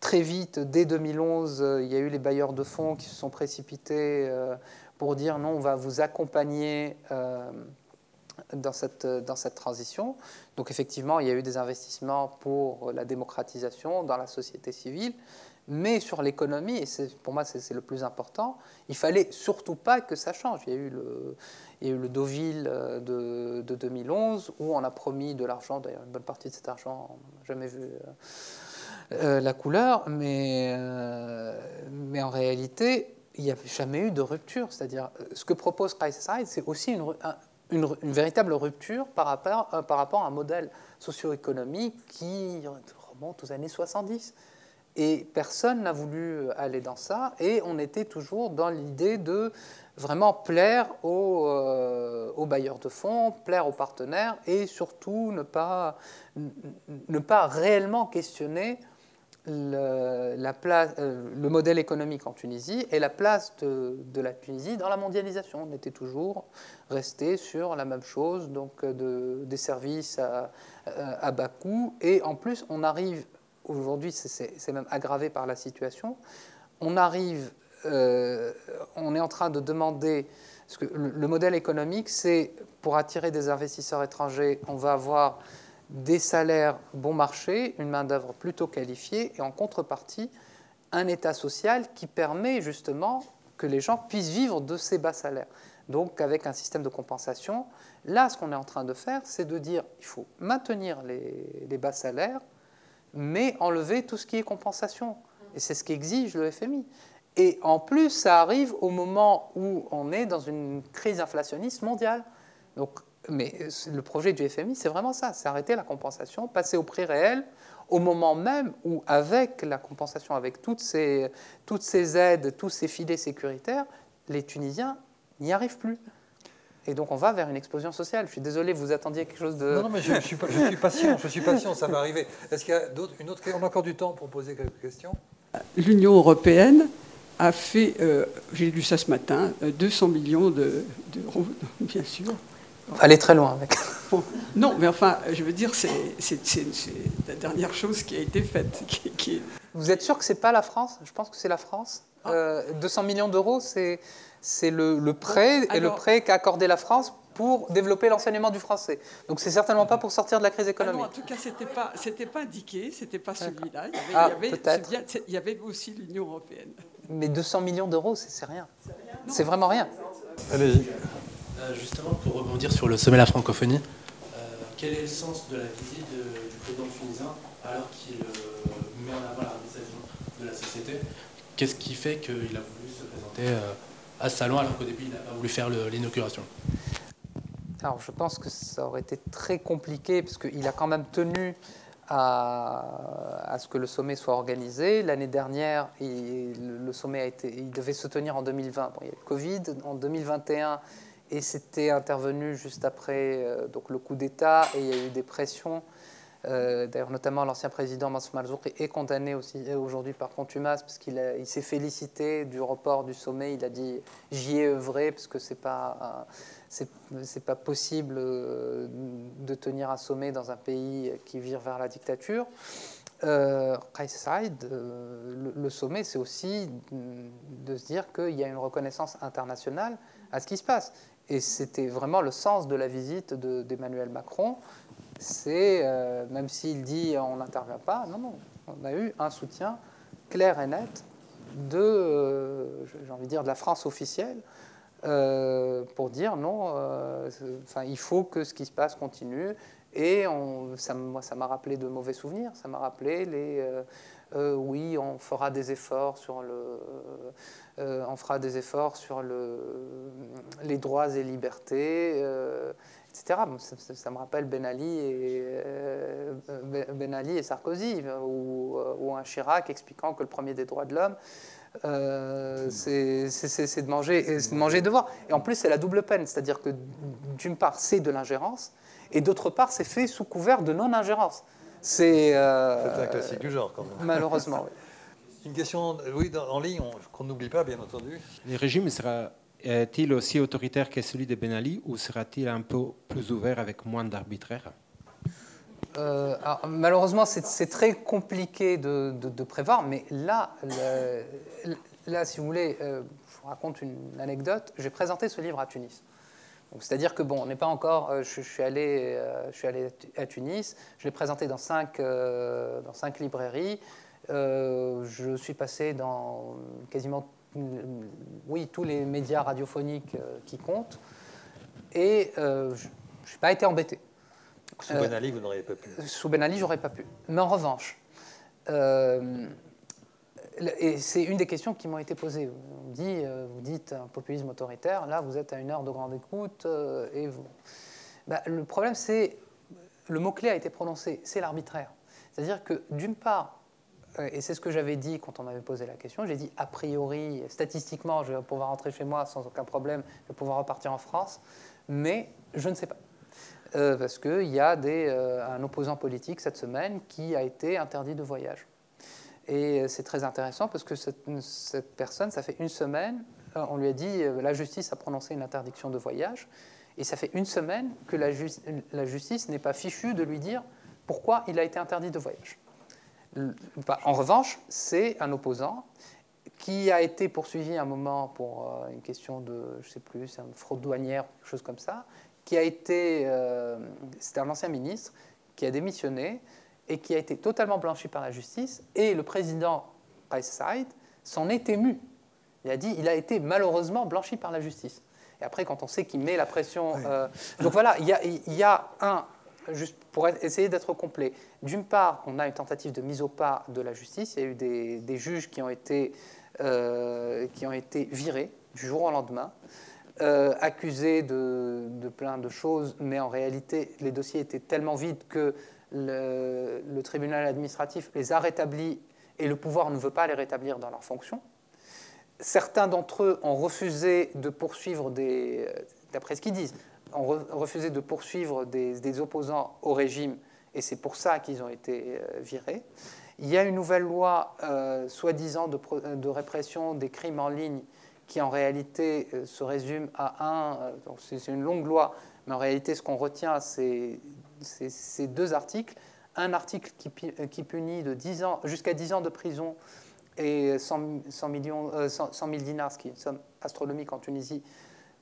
S2: très vite, dès 2011, euh, il y a eu les bailleurs de fonds qui se sont précipités euh, pour dire non, on va vous accompagner dans, cette, dans cette transition. Donc effectivement, il y a eu des investissements pour la démocratisation dans la société civile. Mais sur l'économie, et pour moi c'est le plus important, il fallait surtout pas que ça change. Il y a eu le, il y Deauville euh, de, de 2011 où on a promis de l'argent, d'ailleurs une bonne partie de cet argent, on n'a jamais vu euh, euh, la couleur, mais, en réalité, il n'y a jamais eu de rupture. C'est-à-dire, ce que propose Price c'est aussi une, véritable rupture par rapport à un modèle socio-économique qui remonte aux années 70. Et personne n'a voulu aller dans ça, et on était toujours dans l'idée de vraiment plaire euh, aux, bailleurs de fonds, plaire aux partenaires et surtout ne pas, ne pas réellement questionner euh, le modèle économique en Tunisie et la place de, la Tunisie dans la mondialisation. On était toujours resté sur la même chose, donc de, des services à bas coût. Et en plus, on arrive, aujourd'hui, c'est même aggravé par la situation, on arrive on est en train de demander, parce que le modèle économique, c'est pour attirer des investisseurs étrangers, on va avoir des salaires bon marché, une main-d'œuvre plutôt qualifiée, et en contrepartie, un État social qui permet justement que les gens puissent vivre de ces bas salaires. Donc, avec un système de compensation, là, ce qu'on est en train de faire, c'est de dire il faut maintenir les, bas salaires, mais enlever tout ce qui est compensation. Et c'est ce qu'exige le FMI. Et en plus, ça arrive au moment où on est dans une crise inflationniste mondiale. Donc, mais le projet du FMI, c'est vraiment ça, c'est arrêter la compensation, passer au prix réel, au moment même où, avec la compensation, avec toutes ces, toutes ces aides, tous ces filets sécuritaires, les Tunisiens n'y arrivent plus. Et donc on va vers une explosion sociale. Je suis désolé, vous attendiez quelque chose de...
S1: Non, non, mais je, suis, je suis, patient, je suis patient, ça va arriver. Est-ce qu'il y a une autre... On a encore du temps pour poser quelques questions
S6: L'Union européenne a fait, euh, j'ai lu ça ce matin, 200 millions d'euros, <laughs> bien sûr,
S2: aller très loin avec.
S6: non, mais enfin, je veux dire, c'est la dernière chose qui a été faite. Qui,
S2: Vous êtes sûr que c'est pas la France? Je pense que c'est la France. 200 ah. euh, millions d'euros, c'est le, le, prêt et le prêt qu'a accordé la France pour développer l'enseignement du français. Donc c'est certainement pas pour sortir de la crise économique.
S6: Ah non, en tout cas, c'était pas c'était pas indiqué, c'était pas celui-là. Il,
S2: ah,
S6: il, y avait aussi l'Union européenne.
S2: Mais 200 millions d'euros, c'est rien. C'est vraiment rien.
S1: Allez-y.
S7: Euh, justement, pour rebondir sur le sommet de la francophonie, euh, quel est le sens de la visite du président tunisien alors qu'il euh, met en avant la réalisation de la société? Qu'est-ce qui fait qu'il a voulu se présenter à ce salon alors qu'au début il n'a voulu faire l'inauguration
S2: alors, je pense que ça aurait été très compliqué, parce qu'il a quand même tenu à, ce que le sommet soit organisé. L'année dernière, le sommet a été, il devait se tenir en 2020. Bon, il y a eu le Covid. En 2021, et c'était intervenu juste après euh, donc le coup d'État et il y a eu des pressions. Euh, d'ailleurs, notamment l'ancien président Mansour Malzoukri est condamné aussi euh, aujourd'hui par contumace parce qu'il il s'est félicité du report du sommet. Il a dit j'y ai œuvré parce que c'est pas c'est pas possible de tenir un sommet dans un pays qui vire vers la dictature. Euh, le, sommet, c'est aussi de se dire qu'il y a une reconnaissance internationale à ce qui se passe. Et c'était vraiment le sens de la visite d'Emmanuel Macron. C'est, euh, même s'il dit on n'intervient pas, non, non, on a eu un soutien clair et net de, euh, j'ai envie de dire, de la France officielle euh, pour dire non, enfin, il faut que ce qui se passe continue. Et ça, moi, ça m'a rappelé de mauvais souvenirs. Ça m'a rappelé les oui, on fera des efforts sur le, on fera des efforts sur le, les droits et libertés, etc. Ça, me rappelle Ben Ali et, euh, ben Ali et Sarkozy, ou, un Chirac expliquant que le premier des droits de l'homme, c'est de manger, de manger et de voir. Et en plus, c'est la double peine, c'est-à-dire que d'une part, c'est de l'ingérence, et d'autre part, c'est fait sous couvert de non-ingérence. C'est
S1: un classique du genre, quand même.
S2: Malheureusement, oui. <laughs>
S1: Une question, oui, en ligne, qu'on n'oublie pas, bien entendu.
S3: Le régime sera-t-il aussi autoritaire que celui de Ben Ali ou sera-t-il un peu plus ouvert avec moins d'arbitraire
S2: euh, malheureusement, c'est très compliqué de, prévoir, mais là, là, si vous voulez, euh, je vous raconte une anecdote. J'ai présenté ce livre à Tunis. C'est-à-dire que bon, on n'est pas encore. Euh, je, suis allé, je suis allé à Tunis. Je l'ai présenté dans cinq, dans cinq librairies. Je suis passé dans quasiment oui, tous les médias radiophoniques euh, qui comptent. Et euh, je n'ai pas été embêté.
S1: Sous Ben Ali, vous n'auriez pas pu
S2: Sous Ben Ali, j'aurais pas pu. Mais en revanche, et c'est une des questions qui m'ont été posées. On dit, vous dites un populisme autoritaire, là vous êtes à une heure de grande écoute, et vous... Bah, le problème c'est, le mot-clé a été prononcé, c'est l'arbitraire. C'est-à-dire que d'une part, euh, et c'est ce que j'avais dit quand on m'avait posé la question, j'ai dit a priori, statistiquement, je vais pouvoir rentrer chez moi sans aucun problème, je vais pouvoir repartir en France, mais je ne sais pas. Euh, parce qu'il y a euh, un opposant politique cette semaine qui a été interdit de voyage. Et c'est très intéressant parce que cette, personne, ça fait une semaine, on lui a dit, la justice a prononcé une interdiction de voyage, et ça fait une semaine que la justice n'est pas fichue de lui dire pourquoi il a été interdit de voyage. En revanche, c'est un opposant qui a été poursuivi un moment pour euh, une question de, je sais plus, une fraude douanière, quelque chose comme ça, qui a été, euh, c'était un ancien ministre, qui a démissionné et qui a été totalement blanchi par la justice, et le président Said s'en est ému. Il a dit, il a été malheureusement blanchi par la justice. Et après, quand on sait qu'il met la pression... Euh, donc voilà, il y, a, il y a un, juste pour essayer d'être complet, d'une part, on a une tentative de mise au pas de la justice, il y a eu des, juges qui ont été euh, qui ont été virés du jour au lendemain, euh, accusés de, plein de choses, mais en réalité, les dossiers étaient tellement vides que le, tribunal administratif les a rétablis et le pouvoir ne veut pas les rétablir dans leurs fonctions. Certains d'entre eux ont refusé de poursuivre d'après ce qu'ils disent, ont refusé de poursuivre des, opposants au régime, et c'est pour ça qu'ils ont été euh, virés. Il y a une nouvelle loi, euh, soi-disant, de, répression des crimes en ligne qui, en réalité, euh, se résume à un. Euh, c'est une longue loi, mais en réalité, ce qu'on retient, c'est ces deux articles. Un article qui, punit de 10 ans, jusqu'à 10 ans de prison et 100, millions, 100 000 dinars, ce qui est une somme astronomique en Tunisie,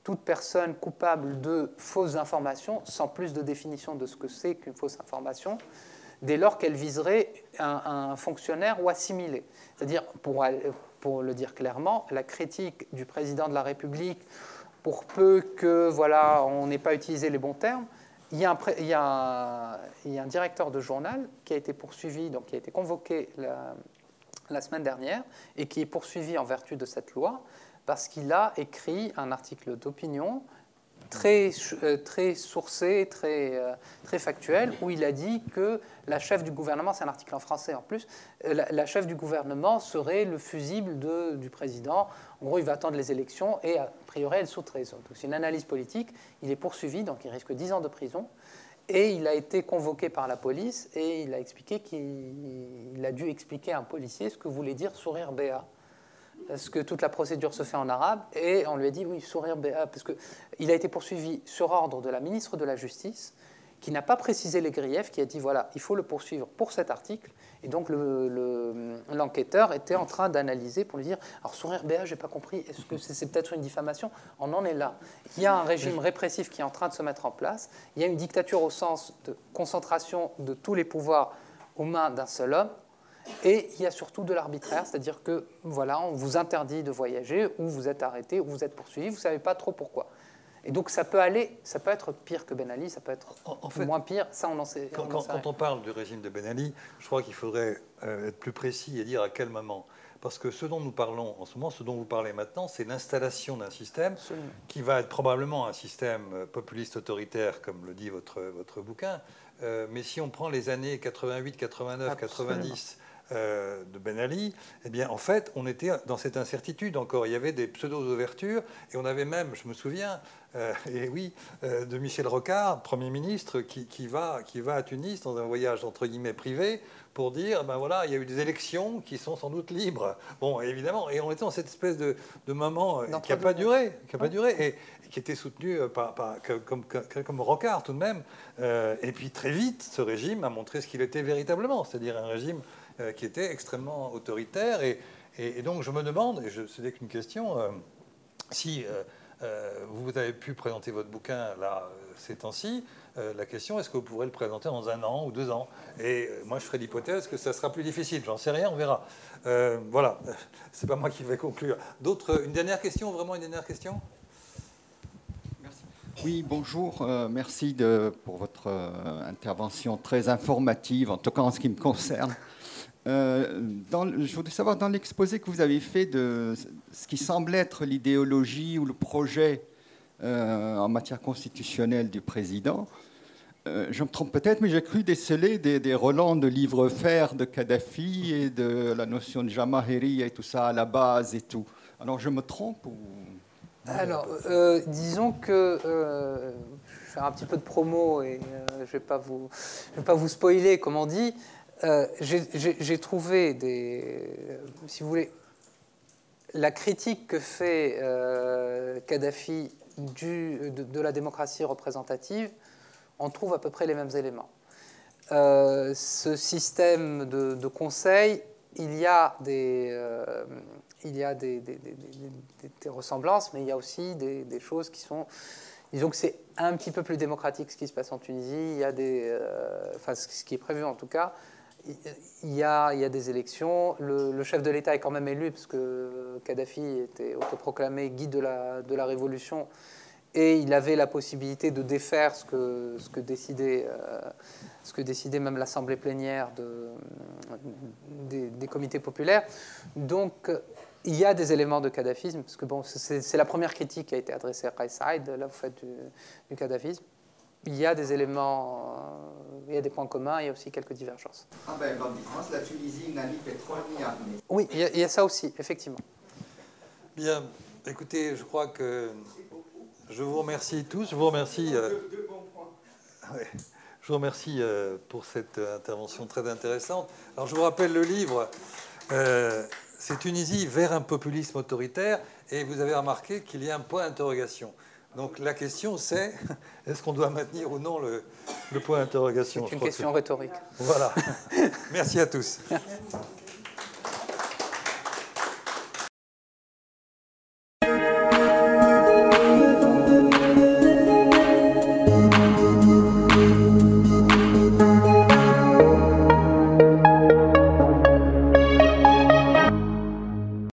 S2: toute personne coupable de fausses informations, sans plus de définition de ce que c'est qu'une fausse information dès lors qu'elle viserait un, fonctionnaire ou assimilé. C'est-à-dire, pour, le dire clairement, la critique du président de la République, pour peu que voilà, on n'ait pas utilisé les bons termes, il y, a un, directeur de journal qui a été poursuivi, donc qui a été convoqué la semaine dernière et qui est poursuivi en vertu de cette loi parce qu'il a écrit un article d'opinion très, euh, très sourcé, très, euh, très factuel, où il a dit que la chef du gouvernement, c'est un article en français en plus, euh, la, chef du gouvernement serait le fusible du président. En gros, il va attendre les élections et a priori, elle trahison. Donc c'est une analyse politique. Il est poursuivi, donc il risque 10 ans de prison. Et il a été convoqué par la police et il a expliqué qu'il a dû expliquer à un policier ce que voulait dire sourire BA parce que toute la procédure se fait en arabe, et on lui a dit oui, sourire BA, parce qu'il a été poursuivi sur ordre de la ministre de la Justice, qui n'a pas précisé les griefs, qui a dit voilà, il faut le poursuivre pour cet article, et donc l'enquêteur était en train d'analyser pour lui dire alors sourire BA, j'ai pas compris, est-ce que c'est peut-être une diffamation? On en est là. Il y a un régime répressif qui est en train de se mettre en place, il y a une dictature au sens de concentration de tous les pouvoirs aux mains d'un seul homme, et il y a surtout de l'arbitraire, c'est-à-dire que voilà, on vous interdit de voyager, ou vous êtes arrêté, ou vous êtes poursuivi, vous ne savez pas trop pourquoi. Et donc ça peut aller, ça peut être pire que Ben Ali, ça peut être en, fait, moins pire, ça on en sait.
S1: Quand on, quand, on parle du régime de Ben Ali, je crois qu'il faudrait euh, être plus précis et dire à quel moment. Parce que ce dont nous parlons en ce moment, ce dont vous parlez maintenant, c'est l'installation d'un système qui va être probablement un système euh, populiste autoritaire, comme le dit votre, votre bouquin. Euh, mais si on prend les années 88, 89, 90, euh, de Ben Ali, eh bien, en fait, on était dans cette incertitude encore. Il y avait des pseudo-ouvertures, et on avait même, je me souviens, euh, et oui, euh, de Michel Rocard, Premier ministre, qui, va, qui va à Tunis dans un voyage entre guillemets privé pour dire, ben voilà, il y a eu des élections qui sont sans doute libres. Bon, évidemment, et on était dans cette espèce de, moment qui n'a pas duré, qui a pas duré, et, qui était soutenu par, comme, comme, Rocard tout de même. et puis très vite, ce régime a montré ce qu'il était véritablement, c'est-à-dire un régime euh, qui était extrêmement autoritaire. Et, donc je me demande, et ce n'est qu'une question, euh, si euh, vous avez pu présenter votre bouquin là ces temps-ci, la question est-ce que vous pourrez le présenter dans un an ou deux ans? Et moi je ferai l'hypothèse que ça sera plus difficile, j'en sais rien, on verra. voilà, <laughs> c'est pas moi qui vais conclure. D'autres, une dernière question, vraiment une dernière question?
S8: Oui, bonjour. merci pour votre intervention très informative, en tout cas en ce qui me concerne. Euh, je voudrais savoir, dans l'exposé que vous avez fait de ce qui semble être l'idéologie ou le projet euh, en matière constitutionnelle du président, euh, je me trompe peut-être, mais j'ai cru déceler des, relents de livres fer de Kadhafi et de la notion de Jamahiri et tout ça à la base et tout. Alors je me trompe ou...
S2: Alors, disons que je vais faire un petit peu de promo et je ne vais pas vous spoiler, comme on dit. Euh, j'ai trouvé des, si vous voulez, la critique que fait euh, Kadhafi de, la démocratie représentative, on trouve à peu près les mêmes éléments. Euh, ce système de, conseil il y a des, il y a des, ressemblances, mais il y a aussi des, choses qui sont. Disons que c'est un petit peu plus démocratique ce qui se passe en Tunisie. Il y a des, enfin, ce qui est prévu en tout cas. Il y a, il y a des élections. Le, chef de l'État est quand même élu parce que Kadhafi était autoproclamé guide de la, de la révolution et il avait la possibilité de défaire ce que, ce que, décidait, ce que décidait même l'Assemblée plénière de, des, comités populaires. Donc il y a des éléments de kadhafisme, parce que bon, c'est la première critique qui a été adressée à Qais Saïd, là vous faites du kadhafisme. Il y a des éléments, euh, il y a des points communs, il y a aussi quelques divergences.
S8: Ah ben, en différence, la Tunisie n'a ni pétrole ni armée.
S2: Oui, il y, a, il y, a, ça aussi, effectivement.
S1: Bien, écoutez, je crois que je vous remercie tous. Je vous remercie. Euh, <laughs> je vous remercie euh, pour cette intervention très intéressante. Alors, je vous rappelle le livre c'est Tunisie vers un populisme autoritaire. Et vous avez remarqué qu'il y a un point d'interrogation. Donc la question c'est <laughs> est-ce qu'on doit maintenir ou non le, point d'interrogation
S2: C'est une question rhétorique.
S1: Voilà. <laughs> Merci à tous.